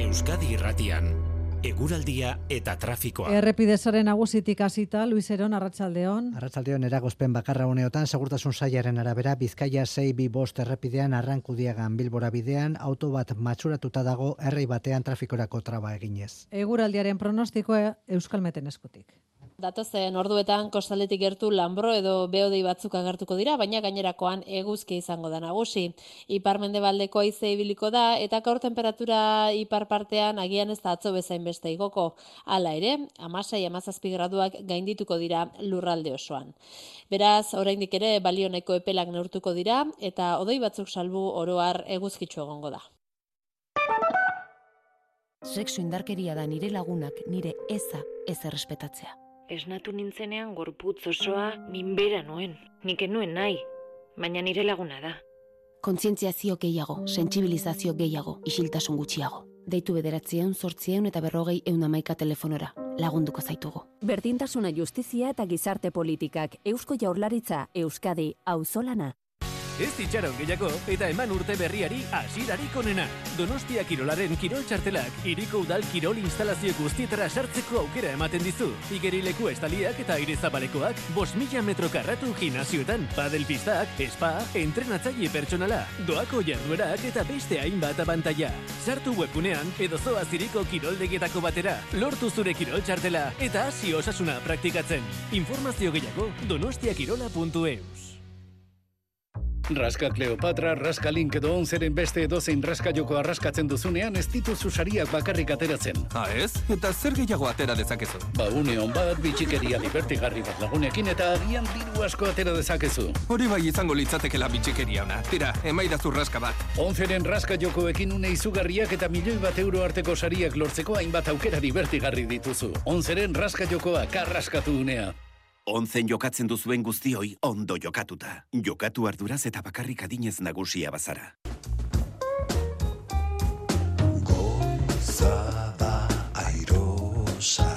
Euskadi Irratian eguraldia eta trafikoa. Errepidezaren nagusitik hasita Luis Eron Arratsaldeon. Arratsaldeon eragozpen bakarra uneotan segurtasun sailaren arabera Bizkaia 6 bi bost errepidean arrankudiagan Bilbora bidean auto bat matxuratuta dago herri batean trafikorako traba eginez. Eguraldiaren pronostikoa Euskalmeten eskutik. Datozen orduetan kostaldetik gertu lanbro edo beodei batzuk agertuko dira, baina gainerakoan eguzki izango da nagusi. Ipar mendebaldeko aize ibiliko da eta gaur temperatura ipar partean agian ez da atzo bezain beste igoko. Hala ere, amasai amazazpi graduak gaindituko dira lurralde osoan. Beraz, oraindik ere balioneko epelak neurtuko dira eta odoi batzuk salbu oroar eguzkitzu egongo da. Sexu indarkeria da nire lagunak nire eza ez errespetatzea esnatu nintzenean gorputz osoa minbera nuen. Nik nuen nahi, baina nire laguna da. Kontzientziazio gehiago, sentsibilizazio gehiago, isiltasun gutxiago. Deitu bederatzieun, sortzieun eta berrogei eun amaika telefonora. Lagunduko zaitugu. Berdintasuna justizia eta gizarte politikak. Eusko jaurlaritza, Euskadi, auzolana. Ez itxaron gehiago eta eman urte berriari asirarik onena. Donostia Kirolaren Kirol Txartelak iriko udal Kirol instalazio guztietara sartzeko aukera ematen dizu. Igerileku estaliak eta aire zabalekoak bos mila metro karratu gimnazioetan, padel pistak, espa, entrenatzaile pertsonala, doako jarduerak eta beste hainbat abantaia. Sartu webgunean edo zoa ziriko kiroldegietako batera, lortu zure Kirol Txartela eta hasi osasuna praktikatzen. Informazio gehiago donostiakirola.eus. Raska Kleopatra, Raska Link edo onzeren beste edozein raska joko arraskatzen duzunean ez dituzu sariak bakarrik ateratzen. Ha ez? Eta zer gehiago atera dezakezu? Ba, une hon bat, bitxikeria libertigarri bat lagunekin eta agian diru asko atera dezakezu. Hori bai izango litzatekela bitxikeria ona. Tira, emaidazu raska bat. Onzeren raska jokoekin une izugarriak eta milioi bat euro arteko sariak lortzeko hainbat aukera divertigarri dituzu. Onzeren raska jokoa karraskatu unea. Onzen jokatzen duzuen guztioi ondo jokatuta. Jokatu arduraz eta bakarrik adinez nagusia bazara. Gozada airosa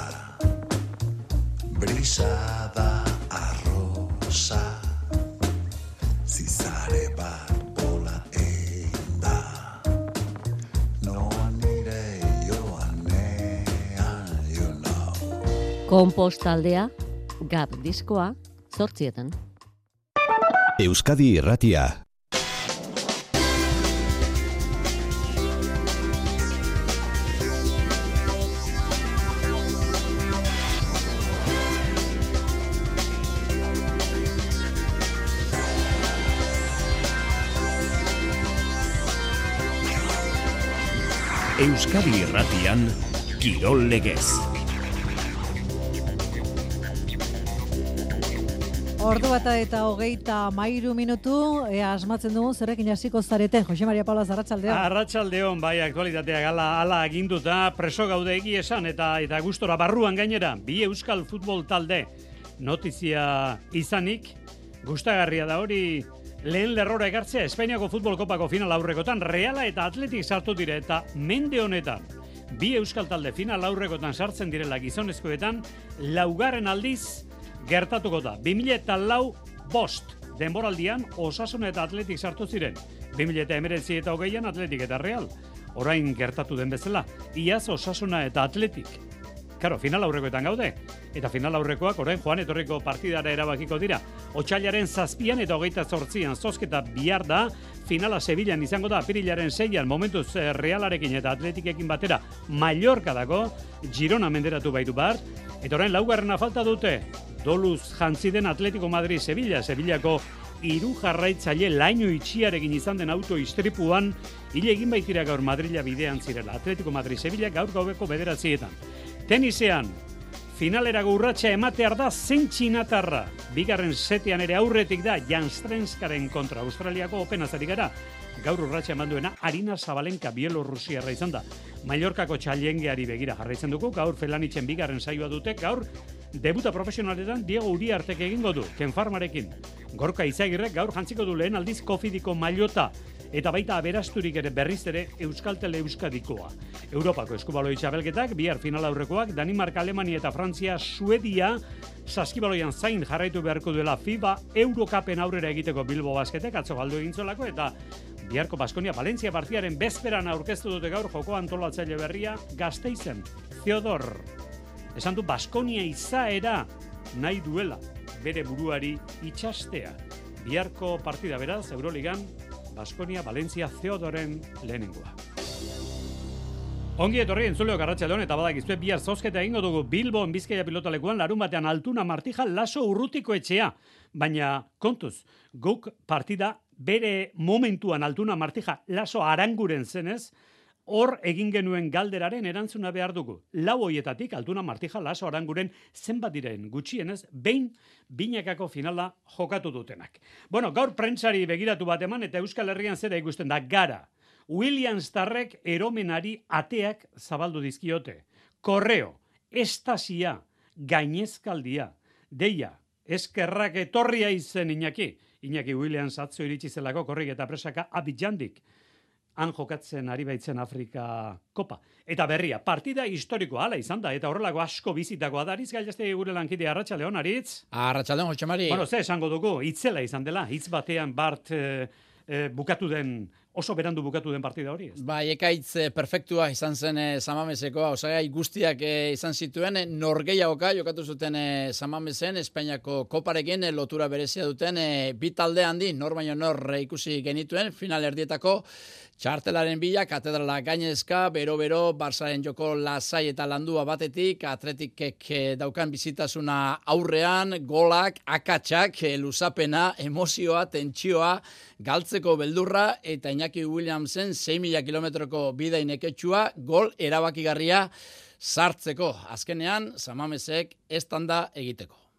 Brisada arrosa Zizare bat bola enda Noa nire joanean, you know Kompostaldea Gab diskoa, zortzietan. Euskadi Irratia. Euskadi Irratian, Kirol Legez. Ordu bata eta hogeita mairu minutu, ea asmatzen dugu zerrekin hasiko zareten. Jose Maria Paula Zarratxaldeon. Arratxaldeon, bai, aktualitatea gala ala aginduta, preso gaude egi esan eta eta gustora barruan gainera, bi euskal futbol talde notizia izanik, gustagarria da hori lehen lerrora egartzea Espainiako futbol kopako final aurrekotan, Reala eta Atletik sartu dire eta mende honetan, bi euskal talde final aurrekotan sartzen direla gizonezkoetan, laugarren aldiz, gertatuko da. 2000 eta lau bost denboraldian osasun eta atletik sartu ziren. 2000 eta emeretzi eta hogeian atletik eta real. Orain gertatu den bezala. Iaz osasuna eta atletik. Karo, final aurrekoetan gaude. Eta final aurrekoak orain joan etorriko partidara erabakiko dira. Otsailaren zazpian eta hogeita zortzian zozketa bihar da. Finala Sevillan izango da apirilaren zeian momentuz eh, realarekin eta atletikekin batera Mallorca dago. Girona menderatu baitu bat Eta orain laugarrena falta dute, doluz jantziden Atletico Madrid Sevilla, Sevillako hiru jarraitzaile laino itxiarekin izan den auto istripuan, hile egin baitira gaur Madrila bidean zirela. Atletico Madrid Sevilla gaur gaubeko bederatzietan. Tenisean, finalera urratsa ematear da zentxinatarra. Bigarren setean ere aurretik da Jan Strenskaren kontra Australiako Open azari gara. Gaur urratsa eman duena Arina Zabalenka Bielorrusiarra izan da. Mallorcako txaliengeari begira jarraitzen dugu, gaur Felanitzen bigarren saioa dute, gaur debuta profesionaletan Diego Uriartek egingo du, Ken Farmarekin. Gorka Izagirrek gaur jantziko du lehen aldiz kofidiko mailota eta baita aberasturik ere berriz ere Euskaltele Euskadikoa. Europako eskubaloi txabelketak, bihar final aurrekoak, Danimarka, Alemania eta Frantzia, Suedia, saskibaloian zain jarraitu beharko duela FIBA Eurokapen aurrera egiteko Bilbo basketek atzo galdu egin zolako eta biharko Baskonia Valencia partiaren bezperan aurkeztu dute gaur joko antolatzaile berria Gasteizen, Theodor. Esan du Baskonia izaera nahi duela bere buruari itxastea. Biharko partida beraz, Euroligan, Baskonia, Valencia, Theodoren lehenengoa. Ongi etorri entzuleo garratxaldeon eta badak izue bihar zozketa egingo dugu Bilbon Bizkaia pilotalekuan larun batean altuna martija laso urrutiko etxea. Baina kontuz, guk partida bere momentuan altuna martija laso aranguren zenez, hor egin genuen galderaren erantzuna behar dugu. Lau hoietatik altuna martija laso aranguren zenbat diren gutxienez, behin binakako finala jokatu dutenak. Bueno, gaur prentsari begiratu bat eman eta Euskal Herrian zera ikusten da gara. Williams Tarrek eromenari ateak zabaldu dizkiote. Korreo, estasia, gainezkaldia, deia, eskerrak etorria izen Iñaki. Iñaki Williams atzo iritsi zelako korrik eta presaka abidjandik. Han jokatzen ari baitzen Afrika kopa. Eta berria, partida historikoa hala izan da, eta horrelako asko bizitakoa da, aritz gailazte gure lankide Arratxaleon, aritz? Arratxaleon, Jose Mari. Bueno, ze esango dugu, itzela izan dela, hitz batean bart eh, eh, bukatu den oso berandu bukatu den partida hori, ez? Bai, ekaitz eh, perfektua izan zen eh, Samameseko, osagai guztiak eh, izan zituen, eh, norgeiagoka jokatu zuten eh, Samamesen, Espainiako koparekin eh, lotura berezia duten, eh, bi talde handi, nor baino nor eh, ikusi genituen, final erdietako, Txartelaren bila, katedrala gainezka, bero-bero, Barsaren joko lasai eta landua batetik, atletikek eh, daukan bizitasuna aurrean, golak, akatsak, eh, luzapena, emozioa, tentsioa, galtzeko beldurra, eta Iñaki Williamsen 6.000 kilometroko bidain eketxua, gol erabakigarria sartzeko. Azkenean, Samamesek estanda egiteko.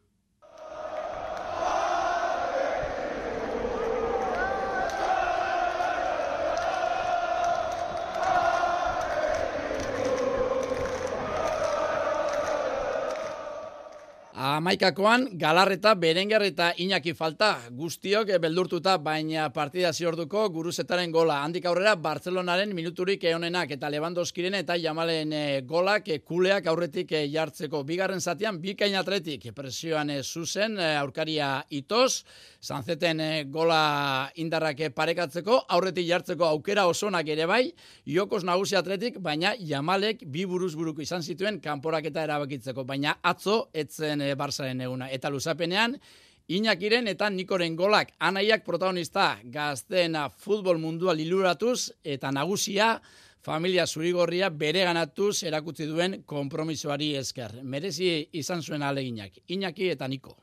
Amaikakoan, Galarreta, Berengar eta Iñaki falta. Guztiok eh, beldurtuta, baina partida ziorduko guruzetaren gola. Handik aurrera, Bartzelonaren minuturik eonenak eta Lewandowskiren eta Jamalen eh, golak eh, kuleak aurretik jartzeko. Bigarren zatian, bikain atletik presioan zuzen, aurkaria itos, zanzeten gola indarrak parekatzeko, aurretik jartzeko aukera osonak ere bai, jokos nagusi atletik, baina Jamalek bi buruz buruko izan zituen kanporaketa erabakitzeko. Baina atzo, etzen Barsaren eguna. Eta luzapenean, Iñakiren eta Nikoren golak anaiak protagonista gazteena futbol mundua liluratuz eta nagusia familia zurigorria bere ganatuz erakutzi duen kompromisoari esker. Merezi izan zuen aleginak. Iñaki eta Niko.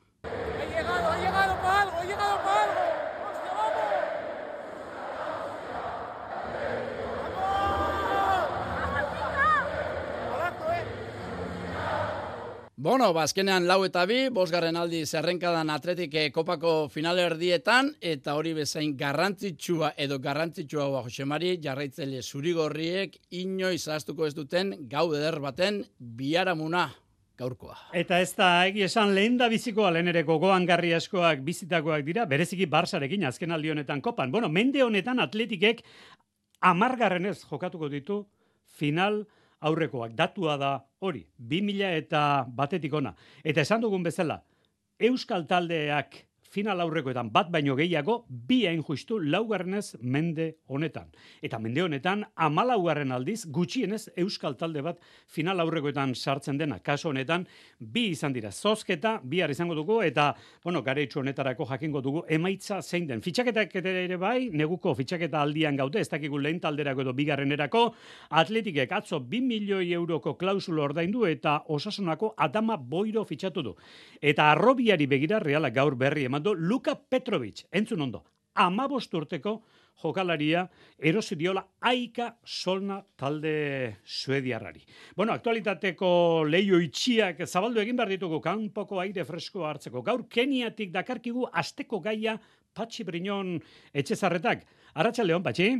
Bueno, bazkenean lau eta bi, bosgarren aldi zerrenkadan atletik eh, kopako finale erdietan, eta hori bezain garrantzitsua edo garrantzitsua hua Josemari, jarraitzele zurigorriek inoiz ahaztuko ez duten gau eder baten biaramuna gaurkoa. Eta ez da, egi esan lehen da bizikoa lehen ere gogoan garri askoak bizitakoak dira, bereziki barsarekin azken aldi honetan kopan. Bueno, mende honetan atletikek amargarren ez jokatuko ditu final aurrekoak. Datua da hori, 2000 eta batetik ona. Eta esan dugun bezala, Euskal taldeak final aurrekoetan bat baino gehiago, bi hain justu laugarrenez mende honetan. Eta mende honetan, amalaugarren aldiz, gutxienez euskal talde bat final aurrekoetan sartzen dena. Kaso honetan, bi izan dira, zozketa, bihar izango dugu, eta, bueno, gareitxu honetarako jakingo dugu, emaitza zein den. Fitxaketak ere bai, neguko fitxaketa aldian gaude, ez dakigu lehen talderako edo bigarrenerako, atletikek atzo 2 milioi euroko klausulo ordaindu eta osasunako Adama Boiro fitxatu du. Eta arrobiari begira reala gaur berri eman du Luka Petrovic, entzun ondo, amabost urteko jokalaria erosi diola aika solna talde suediarrari. Bueno, aktualitateko leio itxiak zabaldu egin behar ditugu kanpoko aire fresko hartzeko. Gaur Keniatik dakarkigu asteko gaia Patxi Briñon etxezarretak. Arratxa Leon, Patxi?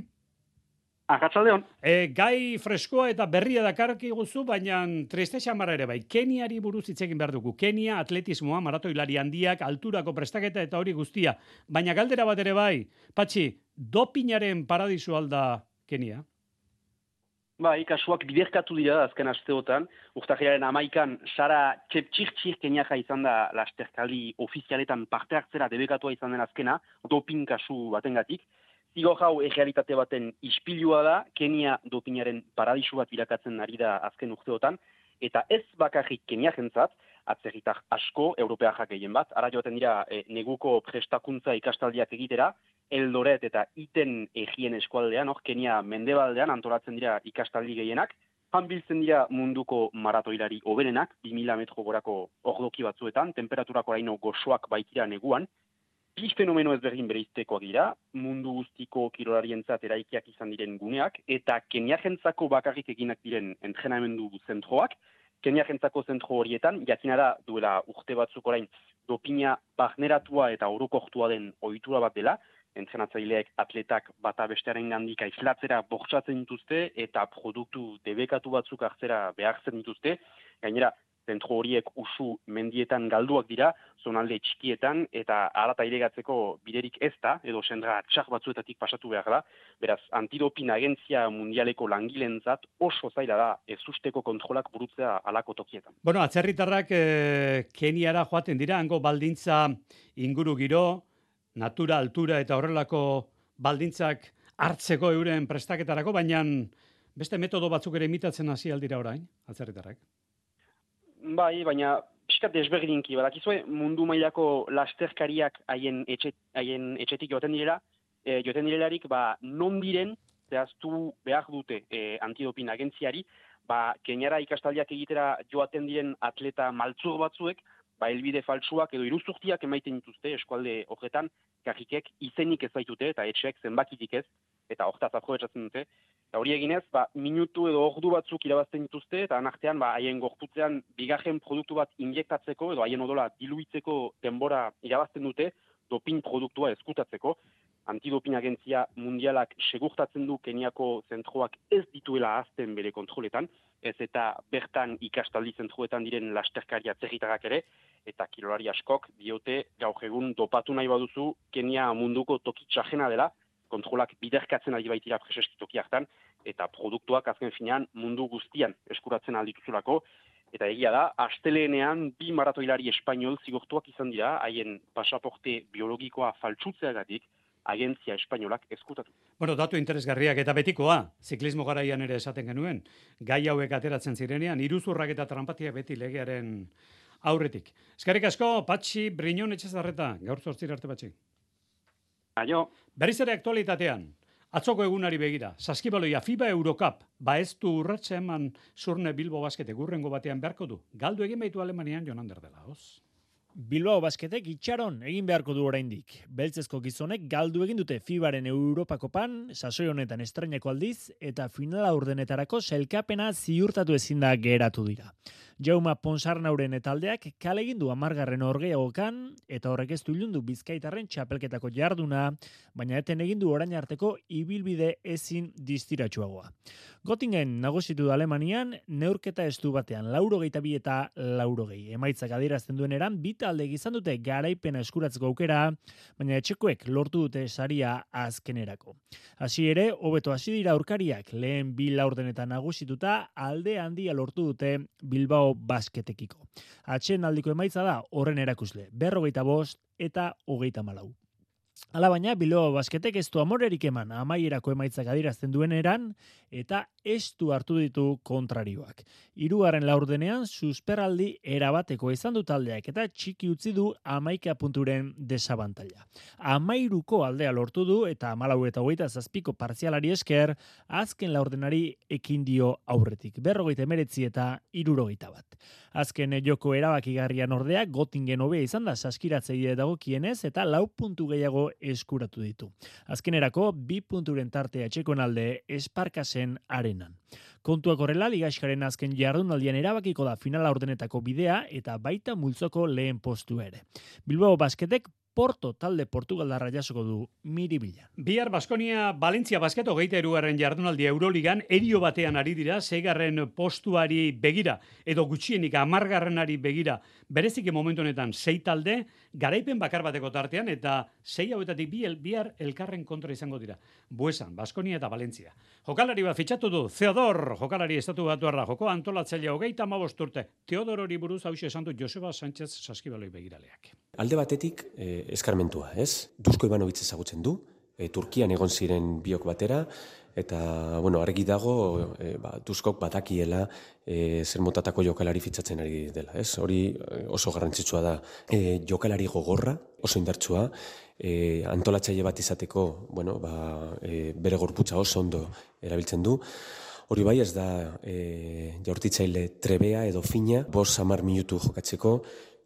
Arratxaldeon. E, gai freskoa eta berria dakarki guzu, baina triste xamara ere bai. Keniari buruz hitz egin behar dugu. Kenia atletismoa, maratoilari handiak, alturako prestaketa eta hori guztia. Baina galdera bat ere bai, patxi, dopinaren paradisu alda Kenia? Bai, kasuak biderkatu dira azken asteotan. Urtarriaren amaikan, Sara Txeptxirtxir Keniaka izan da lasterkali ofizialetan parte hartzera debekatua izan den azkena, dopin kasu batengatik. Zigor hau errealitate baten ispilua da, Kenia dopinaren paradisu bat irakatzen ari da azken urteotan, eta ez bakarrik Kenia jentzat, atzerritar asko, Europea jakeien bat, ara joaten dira e, neguko prestakuntza ikastaldiak egitera, eldoret eta iten egien eskualdean, hor Kenia mendebaldean antolatzen dira ikastaldi gehienak, biltzen dira munduko maratoilari oberenak, 2000 metro gorako ordoki batzuetan, temperaturako araino gozoak baitira neguan, bi fenomeno ezberdin bereiztekoak dira, mundu guztiko kirolarientzat eraikiak izan diren guneak, eta keniajentzako bakarrik eginak diren entrenamendu zentroak, keniajentzako zentro horietan, jakinara duela urte batzuk orain dopina barneratua eta orokortua den ohitura bat dela, entrenatzaileek atletak bata bestearen gandik aislatzera bortsatzen dituzte eta produktu debekatu batzuk hartzera behartzen dituzte. Gainera, zentro horiek usu mendietan galduak dira, zonalde txikietan, eta alata iregatzeko biderik ez da, edo sendra txak batzuetatik pasatu behar da, beraz, antidopin agentzia mundialeko langilentzat oso zaila da ez usteko kontrolak burutzea alako tokietan. Bueno, atzerritarrak e, Keniara joaten dira, hango baldintza inguru giro, natura, altura eta horrelako baldintzak hartzeko euren prestaketarako, baina beste metodo batzuk ere imitatzen hasi aldira orain, atzerritarrak. Bai, baina pixkat desberdinki, badakizue mundu mailako lasterkariak haien etxet, haien etxetik joaten direla, e, joaten direlarik, ba, non diren, zehaztu behar dute e, antidopin agentziari, ba, keniara ikastaldiak egitera joaten diren atleta maltzur batzuek, ba, elbide faltsuak edo iruzurtiak emaiten dituzte eskualde horretan, karrikek izenik ez baitute eta etxeak zenbakitik ez, eta hortaz aprobetsatzen dute. Eta hori eginez, ba, minutu edo ordu batzuk irabazten dituzte, eta anartean, ba, haien gorputzean bigarren produktu bat injektatzeko, edo haien odola diluitzeko denbora irabazten dute, dopin produktua eskutatzeko. Antidopin agentzia mundialak segurtatzen du Keniako zentroak ez dituela azten bere kontroletan, ez eta bertan ikastaldi zentroetan diren lasterkaria zerritarak ere, eta kilolari askok diote gaur egun dopatu nahi baduzu Kenia munduko tokitxajena dela, kontrolak biderkatzen ari baitira preseskitoki hartan, eta produktuak azken finean mundu guztian eskuratzen aldituzulako, eta egia da, asteleenean bi maratoilari espainol zigortuak izan dira, haien pasaporte biologikoa faltsutzeagatik, agentzia espainolak eskutatu. Bueno, datu interesgarriak eta betikoa, ziklismo garaian ere esaten genuen, gai hauek ateratzen zirenean, iruzurrak eta trampatia beti legearen aurretik. Eskarrik asko, Patxi Briñon etxezarreta, gaur zortzir arte batxi. Aio. Berriz ere aktualitatean, atzoko egunari begira, saskibaloia FIBA Eurocup, ba ez du urratxe eman zurne Bilbo baskete gurrengo batean beharko du. Galdu egin baitu Alemanian Jonander dela, hoz? Bilbao basketek itxaron egin beharko du oraindik. Beltzezko gizonek galdu egin dute FIBaren Europako pan, sasoi honetan estrainako aldiz, eta finala urdenetarako selkapena ziurtatu ezin da geratu dira. Jauma Ponsarnauren etaldeak kale egin du amargarren orgeagokan, eta horrek ez du ilundu bizkaitarren txapelketako jarduna, baina eten egin du orain arteko ibilbide ezin distiratsuagoa. Gotingen nagusitu da Alemanian, neurketa estu batean laurogei bi eta laurogei. Emaitzak adierazten duen eran, bita alde izan dute garaipena eskuratzeko aukera, baina etxekoek lortu dute saria azkenerako. Hasi ere, hobeto hasi dira aurkariak lehen bi laurdenetan nagusituta alde handia lortu dute Bilbao basketekiko. Atxen aldiko emaitza da horren erakusle. Berrogeita bost, eta hogeita malau. Ala baina, Bilbao basketek ez du amorerik eman amaierako emaitzak adirazten duen eran, eta ez du hartu ditu kontrarioak. Hirugarren laurdenean, susperaldi erabateko izan du taldeak, eta txiki utzi du amaika punturen desabantaila. Amairuko aldea lortu du, eta amalau eta hogeita zazpiko partzialari esker, azken laurdenari ekin dio aurretik. Berrogeita emeretzi eta irurogeita bat. Azken joko erabakigarrian ordea, gotingen hobea izan da saskiratzei dagokienez, eta lau puntu gehiago eskuratu ditu. Azkenerako, bi punturen tartea etxekon alde esparkasen arenan. Kontuak horrela, ligaskaren azken jardunaldian erabakiko da finala ordenetako bidea eta baita multzoko lehen postu ere. Bilbao basketek Porto talde Portugaldarra jasoko du miribila. Bihar Baskonia Valentzia basketo geita erugarren jardunaldi Euroligan erio batean ari dira, zeigarren postuari begira, edo gutxienik amargarrenari begira, bereziki momentu honetan sei talde, garaipen bakar bateko tartean, eta sei hauetatik bi el, bihar elkarren kontra izango dira. Buesan, Baskonia eta Valentzia. Jokalari bat fitxatu du, Theodor, jokalari estatu batuarra, joko antolatzailea hogeita amabosturte. Theodor hori buruz hau esan du Joseba Sánchez saskibaloi begiraleak. Alde batetik, eh, eskarmentua, ez? Dusko Ivanovic ezagutzen du, e, Turkian egon ziren biok batera, eta, bueno, argi dago, e, ba, Duskok batakiela e, zer motatako jokalari fitzatzen ari dela, ez? Hori e, oso garrantzitsua da. E, jokalari gogorra, oso indartsua, e, antolatzaile bat izateko, bueno, ba, e, bere gorputza oso ondo erabiltzen du, Hori bai ez da e, jaurtitzaile trebea edo fina, bos samar minutu jokatzeko,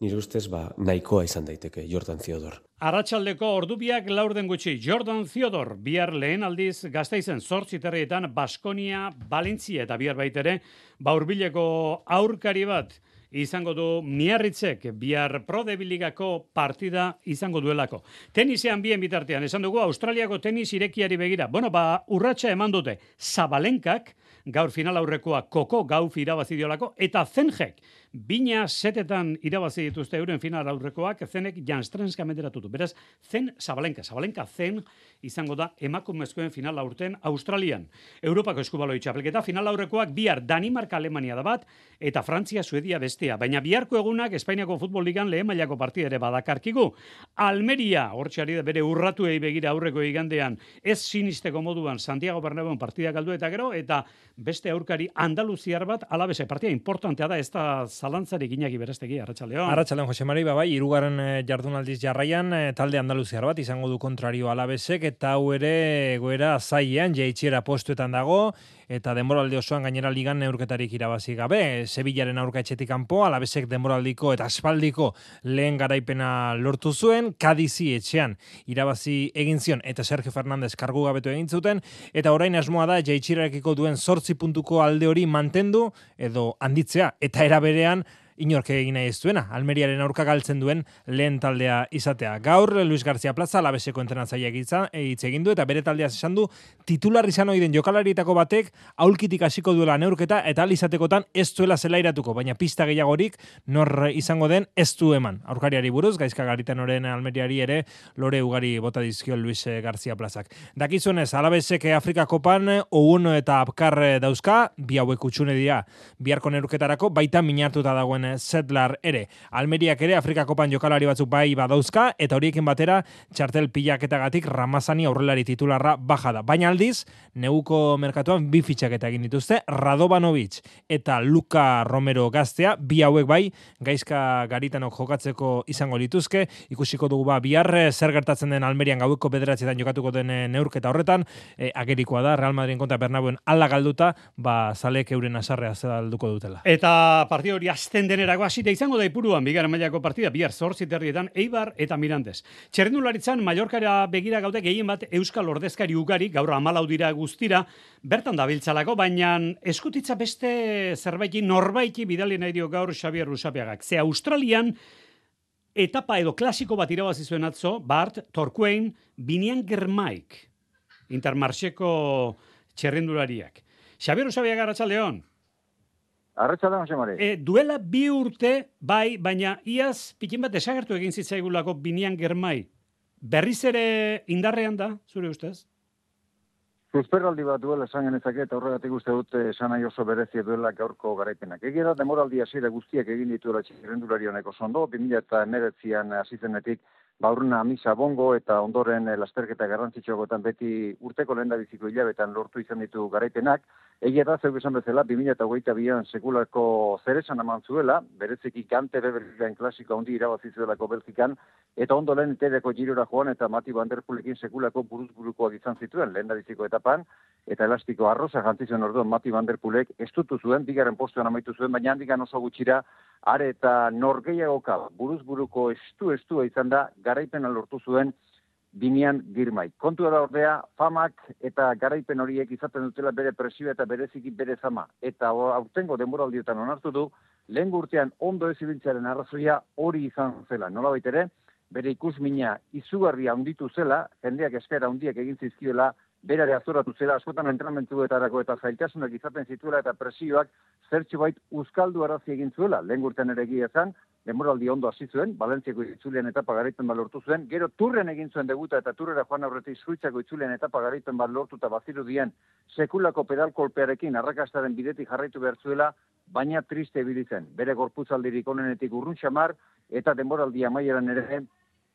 nire ustez ba, nahikoa izan daiteke Jordan Theodor. Arratxaldeko ordubiak laurden gutxi, Jordan Theodor, bihar lehen aldiz gaztaizen zortzi terrietan Baskonia, Valentzia eta bihar baitere, baurbileko aurkari bat, izango du miarritzek bihar prodebiligako partida izango duelako. Tenisean bien bitartean, esan dugu Australiako tenis irekiari begira. Bueno, ba, urratxa eman dute, Zabalenkak, gaur final aurrekoa koko gauf irabazi diolako, eta zenjek, bina setetan irabazi dituzte euren final aurrekoak, zenek janstrenska menderatu du. Beraz, zen Zabalenka, Zabalenka zen izango da emakumezkoen final aurten Australian. Europako eskubaloi txapelketa final aurrekoak bihar Danimarka Alemania da bat, eta Frantzia Suedia bestea. Baina biharko egunak Espainiako futbol ligan lehen mailako partida ere badakarkigu. Almeria, hortxari da bere urratuei begira aurreko igandean, ez sinisteko moduan Santiago Bernabéu partida galdu eta gero, eta beste aurkari Andaluziar bat alabese partida importantea da ez da zalantzarik inaki berestegi Arratsaldeon. Arratsaldeon Jose Mari bai, hirugarren eh, jardunaldiz jarraian eh, talde Andaluziar bat izango du kontrario alabesek eta hau ere goera zailean jaitxiera postuetan dago eta denboraldi osoan gainera ligan neurketarik irabazi gabe. Sevillaren aurka etxetik kanpo, alabesek denboraldiko eta aspaldiko lehen garaipena lortu zuen, Kadizi etxean irabazi egin zion eta Sergio Fernandez kargu gabetu egin zuten, eta orain asmoa da jaitxirarekiko duen sortzi puntuko alde hori mantendu edo handitzea, eta era inorke egin nahi ez duena, Almeriaren aurka galtzen duen lehen taldea izatea. Gaur, Luis García Plaza, labeseko entrenatzaia hitz egin du, eta bere taldea esan du, titular izan oiden jokalarietako batek, aulkitik hasiko duela neurketa, eta alizatekotan ez duela zelairatuko, baina pista gehiagorik nor izango den ez du eman. Aurkariari buruz, gaizka garitan oren Almeriari ere, lore ugari bota dizkio Luis García Plazak. Dakizuenez, alabeseke Afrika kopan, oun eta apkar dauzka, bi hauek utxune dira, biharko neurketarako, baita minartuta dagoen Sedlar ere. Almeriak ere Afrika kopan jokalari batzuk bai badauzka, eta horiekin batera txartel pilaketagatik Ramazani aurrelari titularra baja da. Baina aldiz, neuko merkatuan bi fitxaketa egin dituzte, Radovanovic eta Luka Romero gaztea, bi hauek bai, gaizka garitanok jokatzeko izango lituzke, ikusiko dugu ba, biharre zer gertatzen den Almerian gaueko bederatzetan jokatuko den eh, neurketa horretan, e, agerikoa da, Real Madrid kontra Bernabuen ala galduta, ba, zalek euren asarrea zedalduko dutela. Eta partio hori azten denerako hasita izango da ipuruan bigarren mailako partida bihar zortzi terrietan Eibar eta Mirandes. Txerrendularitzan Mallorcara begira gaude gehien bat Euskal Ordezkari ugari gaur 14 dira guztira bertan dabiltzalako baina eskutitza beste zerbaiti norbaiti bidali nahi dio gaur Xavier Rusapiagak. Ze Australian etapa edo klasiko bat irabazi zuen atzo Bart Torquain Binian Germaik Intermarcheko txerrendulariak. Xavier Rusapiaga Arratsaldeon. Arratxaldeon, Jose Mari. E, duela bi urte, bai, baina iaz pikin bat desagertu egin zitzaigulako binian germai. Berriz ere indarrean da, zure ustez? Susperraldi bat duela esan genezake eta horregatik uste dute esan nahi oso berezia duela gaurko garaipenak. Egia da, demoraldi hasiera guztiak egin dituela txirrendulari honeko zondo, 2000 eta emeretzian hasizenetik baurna misa bongo eta ondoren eh, lasterketa garrantzitsuagotan beti urteko lehen biziko hilabetan lortu izan ditu garaipenak. Egia da, zeuk esan bezala, 2008an sekulako zeresan aman zuela, bereziki kante beberrilean klasiko handi irabazizuelako Belgikan, eta ondo lehen girora joan eta Mati Banderpulekin sekulako buruz burukoak izan zituen lehen etapan, eta elastiko arroza jantzizuen orduan Mati Banderpulek estutu zuen, bigarren postuan amaitu zuen, baina handikan oso gutxira, are eta norgeiagoka buruz buruko estu estua izan da, garaipena lortu zuen binean girmai. Kontua da ordea, famak eta garaipen horiek izaten dutela bere presioa eta bereziki bere zama. Eta aurtengo denboraldietan onartu du, lehen urtean ondo ez ibiltzearen arrazoia hori izan zela. Nola baitere, bere ikusmina izugarria handitu zela, jendeak eskera handiak egin zizkioela, berare azoratu zela, askotan entrenamentuetarako eta zailtasunak izaten zituela eta presioak zertxo bait uzkaldu arazi egin zuela. Lehen urtean ere egia demoraldi ondo hasi zuen, Valentziako itzulean etapa garaipen bat lortu zuen, gero turren egin zuen debuta eta turrera joan aurretik suitzako itzulean etapa garaipen bat lortu eta baziru dien sekulako pedalkolpearekin arrakastaren bidetik jarraitu behar baina triste bilitzen. Bere gorputzaldirik onenetik urrun xamar eta demoraldi amaieran ere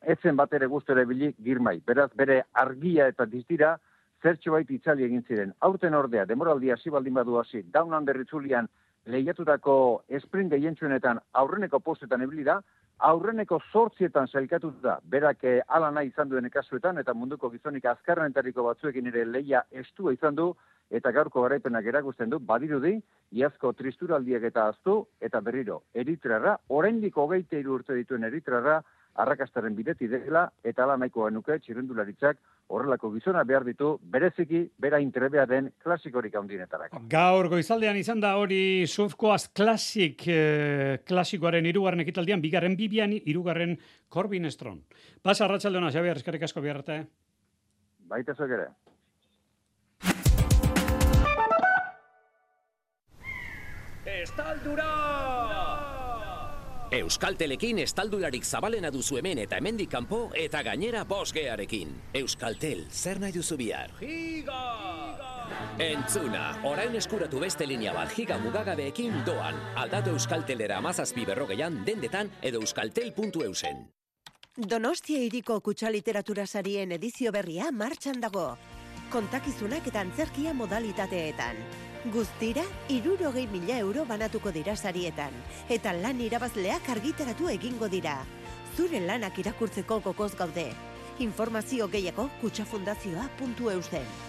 etzen bat ere guztu bili girmai. Beraz, bere argia eta diztira, zertxo bait itzali egin ziren. Aurten ordea, demoraldi hasi baldin badu hasi, down under itzulian, lehiatutako sprint gehientsuenetan aurreneko postetan ebili da, aurreneko sortzietan zailkatu da, berak eh, ala nahi izan duen ekasuetan, eta munduko gizonik azkarrenetariko batzuekin ere leia estua izan du, eta gaurko garaipenak erakusten du, badirudi, iazko tristuraldiak eta aztu, eta berriro, eritrarra, oraindik hogeite iru urte dituen eritrarra, arrakastaren bideti dela, eta ala nahiko genuke txirrendularitzak horrelako gizona behar ditu, bereziki, bera intrebea den klasikorik handinetarako. Gaur goizaldean izan da hori Sufkoaz klasik, eh, klasikoaren irugarren ekitaldian, bigarren bibian, irugarren Corbin Estron. Pasa, Arratxaldeona, Xabier, eskerrik asko biharrate. Baita ere. Estaldura! Euskaltelekin estaldularik zabalena duzu hemen eta hemendik kanpo eta gainera bosgearekin. Euskaltel, zer nahi duzu bihar? Giga! Entzuna, orain eskuratu beste linea bat giga mugagabeekin doan. Aldatu Euskaltelera amazazpi berrogeian dendetan edo euskaltel.eusen. Donostia iriko kutsa literatura sarien edizio berria martxan dago. Kontakizunak eta antzerkia modalitateetan. Guztira, irurogei mila euro banatuko dira sarietan, eta lan irabazleak argitaratu egingo dira. Zure lanak irakurtzeko gokoz gaude. Informazio gehiago kutsafundazioa.eusen.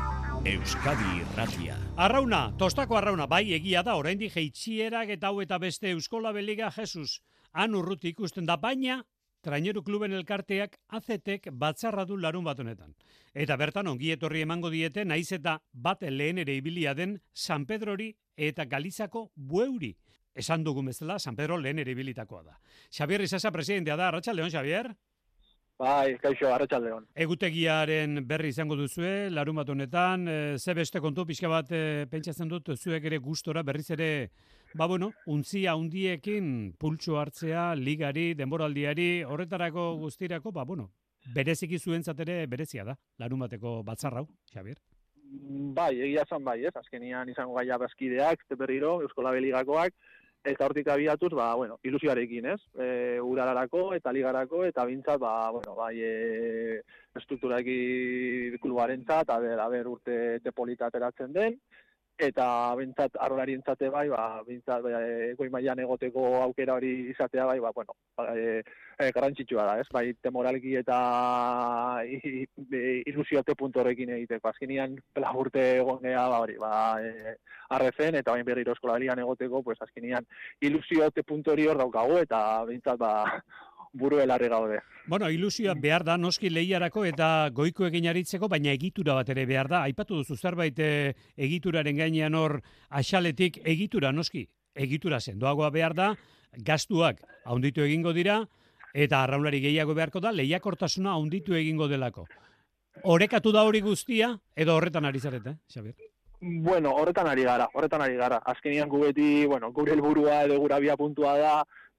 Euskadi Irratia. Arrauna, tostako arrauna, bai egia da, oraindik jeitxierak eta hau eta beste Euskola Beliga Jesus. Han urruti ikusten da, baina Traineru kluben elkarteak azetek batzarra du larun bat honetan. Eta bertan ongi etorri emango diete naiz eta bat lehen ere ibilia den San Pedrori eta Galizako bueuri. Esan dugun bezala San Pedro lehen ere ibilitakoa da. Xavier Isasa presidentea da, Arratxa Leon Xavier? Bai, kaixo, arratsaldeon. Egutegiaren berri izango duzue, larun bat honetan, e, ze beste kontu pixka bat e, pentsatzen dut zuek ere gustora berriz ere, ba bueno, untzia undiekin pultsu hartzea, ligari, denboraldiari, horretarako guztirako, ba bueno, bereziki zuentzat ere berezia da, larun bateko batzarrau, Xavier. Bai, egia zan bai, ez, azkenian izango gaia bazkideak, berriro, Euskola Beligakoak, eta hortik abiatuz, ba, bueno, ilusioarekin, ez? E, urararako eta ligarako, eta bintzat, ba, bueno, bai, e, estrukturaki klubaren zat, a ber, a ber, urte tepolita ateratzen den, eta bintzat, arrolari entzate bai, ba, bintzat, bai, goi maian egoteko aukera hori izatea bai, ba, bueno, ba, e, e, garrantzitsua da, ez? Bai, temoralki eta ilusiote puntu horrekin egiteko. Azkenian, pela urte egon geha, ba, hori, ba, e, arrezen, eta bain berriro eskola egoteko, pues, azkenian ilusiote puntu hori hor daukagu, eta bintzat, ba, buru elarri gaude. Bueno, ilusioa behar da, noski lehiarako eta goiko egin aritzeko, baina egitura bat ere behar da. Aipatu duzu zerbait e, egituraren gainean hor asaletik egitura, noski, egitura sendoagoa behar da, gastuak haunditu egingo dira, eta arraunari gehiago beharko da, lehiakortasuna haunditu egingo delako. Orekatu da hori guztia, edo horretan ari zarete, Xabier? Bueno, horretan ari gara, horretan ari gara. Azkenian gu beti, bueno, gure helburua edo gura bia puntua da,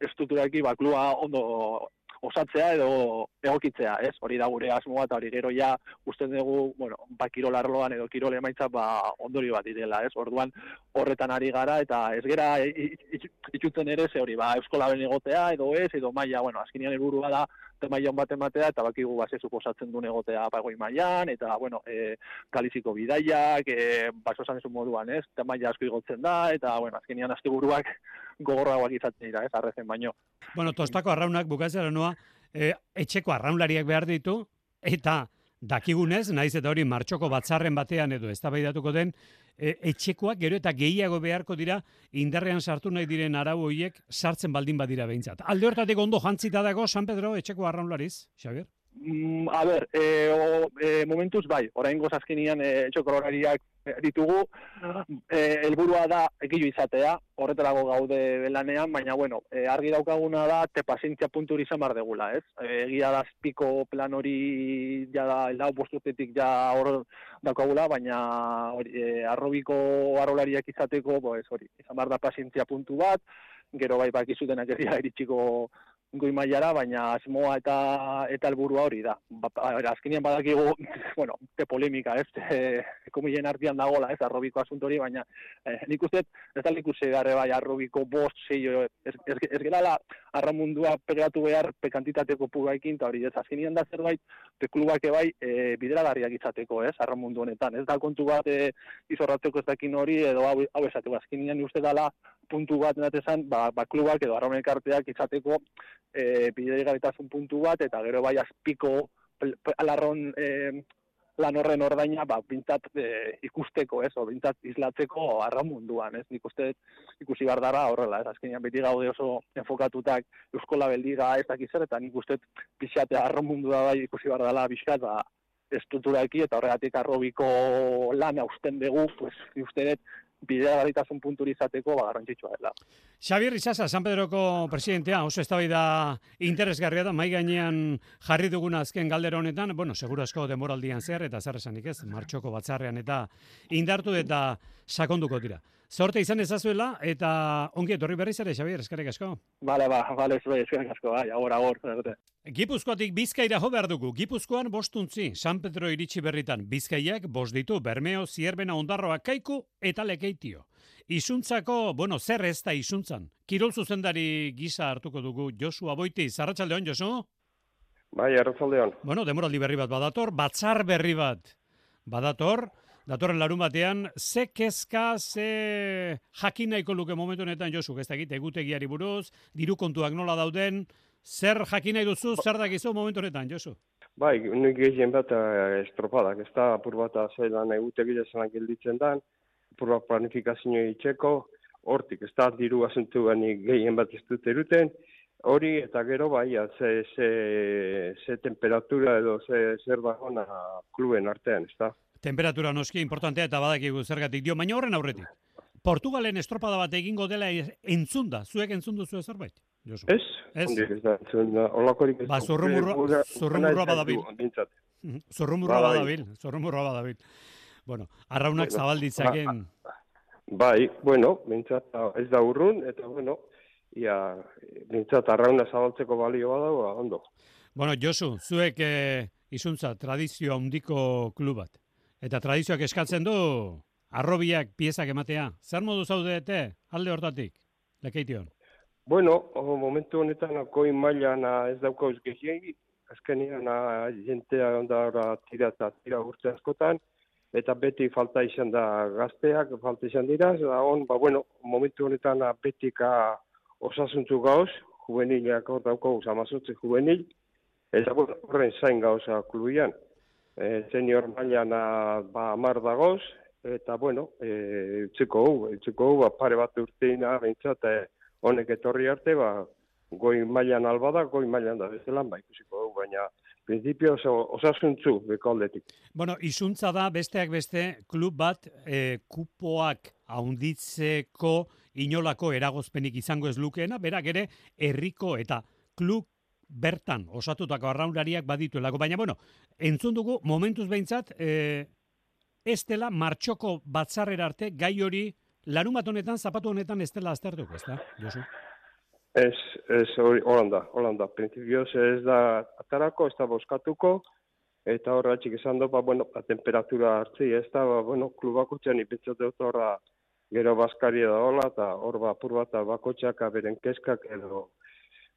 estrukturaki, ba, klua ondo osatzea edo egokitzea, ez? Hori da gure asmoa eta hori gero ja usten dugu, bueno, ba kirol arloan edo kirol emaitza ba ondori bat direla, ez? Orduan horretan ari gara eta ez gera i- i- itxutzen ere ze hori, ba euskolaben egotea edo ez, edo maila, bueno, azkenean helburua da mailan bat ematea eta bakigu ba ze suposatzen duen egotea ba goi mailan eta bueno, e, galiziko bidaiak, e, baso zuen moduan, ez? Eta asko igotzen da eta bueno, azkenean asteburuak gogorragoak izaten dira, ez? Arrezen baino. Bueno, tostako arraunak bukatzera noa, e, etxeko arraunlariak behar ditu, eta dakigunez, naiz eta hori martxoko batzarren batean edo eztabaidatuko den, e, etxekoak gero eta gehiago beharko dira indarrean sartu nahi diren arau horiek sartzen baldin badira behintzat. Alde hortatik ondo jantzita dago San Pedro etxeko arraunlariz, Xabier? Mm, a ber, e, o, e, momentuz bai, orain azkenian e, txokororariak ditugu, e, helburua da ekilu izatea, horretarako gaude lanean, baina bueno, e, argi daukaguna da, te pazientzia puntu izan behar degula, ez? Egia da piko plan hori ja da, lau posturtetik ja hor daukagula, baina hori, e, arrobiko arrolariak izateko, pues, hori, izan behar da pazientzia puntu bat, gero bai bakizutenak ez dira iritsiko goi mailara, baina asmoa eta eta helburua hori da. Ba, azkenean badakigu, (laughs) bueno, te polemika, ez? E, komilen artean dagola, ez? Arrobiko asunto hori, baina eh, nik uste ez da ikusi garre bai arrobiko bost, sei, ez, ez, ez gerala arramundua pegatu behar pekantitateko pugaikin, eta hori ez azkenean da zerbait, te klubak bai e, bideragarriak izateko, ez? Arramundu honetan. Ez da kontu bat e, izorratzeko ez dakin hori, edo hau, hau esateko. Azkenean uste dala puntu bat natezan, ba, ba klubak edo arraunek arteak izateko e, bideragarritasun puntu bat, eta gero bai azpiko alarron e, lan horren ordaina, ba, bintzat e, ikusteko, ez, o bintzat islatzeko arraun munduan, ez, nik uste ikusi behar dara horrela, ez, azkenean beti gaude oso enfokatutak Euskola Beldiga ez dakiz zer, eta nik uste pixate arraun mundua bai ikusi behar dela bizkat, ba, estrukturaki eta horregatik arrobiko lana usten dugu, pues, nik uste dut bidegarritasun punturi izateko ba, garrantzitsua dela. Xabier Isasa, San Pedroko presidentea, oso eztabaida interesgarria da, mai gainean jarri duguna azken galdera honetan, bueno, seguro asko denboraldian zer, eta zer esanik ez, martxoko batzarrean eta indartu eta sakonduko dira. Zorte izan ezazuela, eta ongi etorri berriz ere, Xabier, eskerrik asko. Bale, ba, bale, zure, eskerrik asko, bai, agor, agor, Gipuzkoatik Bizkaira jo behar dugu. Gipuzkoan bostuntzi, San Pedro iritsi berritan. Bizkaiak bost ditu, Bermeo, Zierbena, Ondarroa, Kaiku eta Lekeitio. Isuntzako, bueno, zer ez da isuntzan. Kirol zuzendari gisa hartuko dugu Josu Aboiti. Zarratxaldeon, Josu? Bai, arratzaldeon. Bueno, demoraldi berri bat badator, batzar berri bat badator, datorren larun batean, ze kezka, ze jakin nahiko luke momentu honetan, Josu, ez dakit, egutegiari buruz, diru kontuak nola dauden, zer jakin nahi duzu, zer dakizu momentu honetan, Josu? Bai, nik gehien bat eh, estropadak, ez da, apur bat zeilan egutegi zelan gelditzen dan, apur bat planifikazio itxeko, hortik, ez da, diru asuntu gehien bat ez dut eruten, hori eta gero bai, ze, ze, ze temperatura edo ze, zer dagona kluben artean, ez da. Temperatura noski importantea eta badakigu zergatik dio, baina horren aurretik. Portugalen estropada bat egingo dela entzun da, zuek entzun duzu zerbait? Josu. Ez? Ez? Ondik ez da, Ba, zurrumurro- zurrumurroa badabil. Zurrumurroa Bai. badabil, zurrumurroa badabil. Bueno, arraunak Bueno, zabalditzaken. Bai, bueno, bintzat ez da urrun, eta bueno, ia, bintzat arrauna zabaltzeko balio badago, ba, ondo. Bueno, Josu, zuek eh, izuntza tradizio handiko klub bat. Eta tradizioak eskatzen du arrobiak piezak ematea. Zer modu zaudete alde hortatik? Lekeition. Bueno, o, momentu honetan goi mailan ah, ez daukauz gehiagi, azkenean jentea ondara tira eta tira urte askotan, eta beti falta izan da gazteak, falta izan dira, eta on, ba, bueno, momentu honetan betika osasuntzu gauz, juvenilak hor daukauz, amazotze juvenil, eta bueno, horren zain gauza klubian. E, senior mailan ah, ba, amar dagoz, eta bueno, e, utziko hu, utziko hu, ba, pare bat urteina, bintzat, e, honek etorri arte, ba, goi mailan alba da, goi mailan da bezelan, ba, ikusiko dugu, baina principio oso, osasuntzu beko aldetik. Bueno, izuntza da besteak beste klub bat eh, kupoak haunditzeko inolako eragozpenik izango ez lukeena, berak ere herriko eta klub bertan osatutako arraunlariak badituelako. Baina, bueno, entzun dugu, momentuz behintzat, e, ez dela martxoko batzarrera arte gai hori larun bat honetan, zapatu honetan ez dela aztertuko, ez da, Josu? Ez, ez, hori, holanda, holanda. Principioz ez da atarako, ez da boskatuko, eta horra txik esan do, ba, bueno, ba, temperatura hartzi, ez da, ba, bueno, klubako txan ipitzat dut horra gero baskaria da hola, eta hor ba, apur bat bakotxak beren keskak edo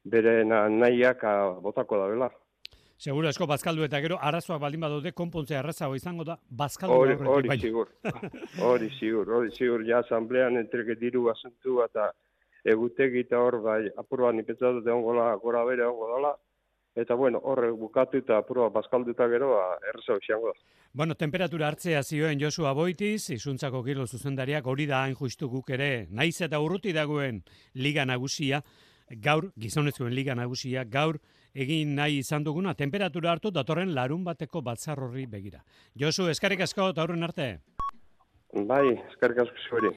beren nahiak ah, botako da bela. Seguro esko bazkaldu eta gero arazoak baldin badaude konpontze errazago izango da bazkaldu Hori, hori baina. sigur, (laughs) hori sigur, hori sigur, ja asamblean entreke diru asuntu eta egutegi eta hor bai apur bat nipetzat dut egongo da, gora bere egongo dela, eta bueno, horre bukatu eta apur bat bazkalduta gero, ba, errazago izango da. Bueno, temperatura hartzea zioen Josu Aboitiz, izuntzako kilo zuzendariak hori da hain justu guk ere, naiz eta urruti dagoen liga nagusia, gaur, gizonezkoen liga nagusia, gaur egin nahi izan duguna, temperatura hartu datorren larun bateko batzar horri begira. Josu, eskarrik asko eta aurren arte. Bai, eskerrik asko zuri.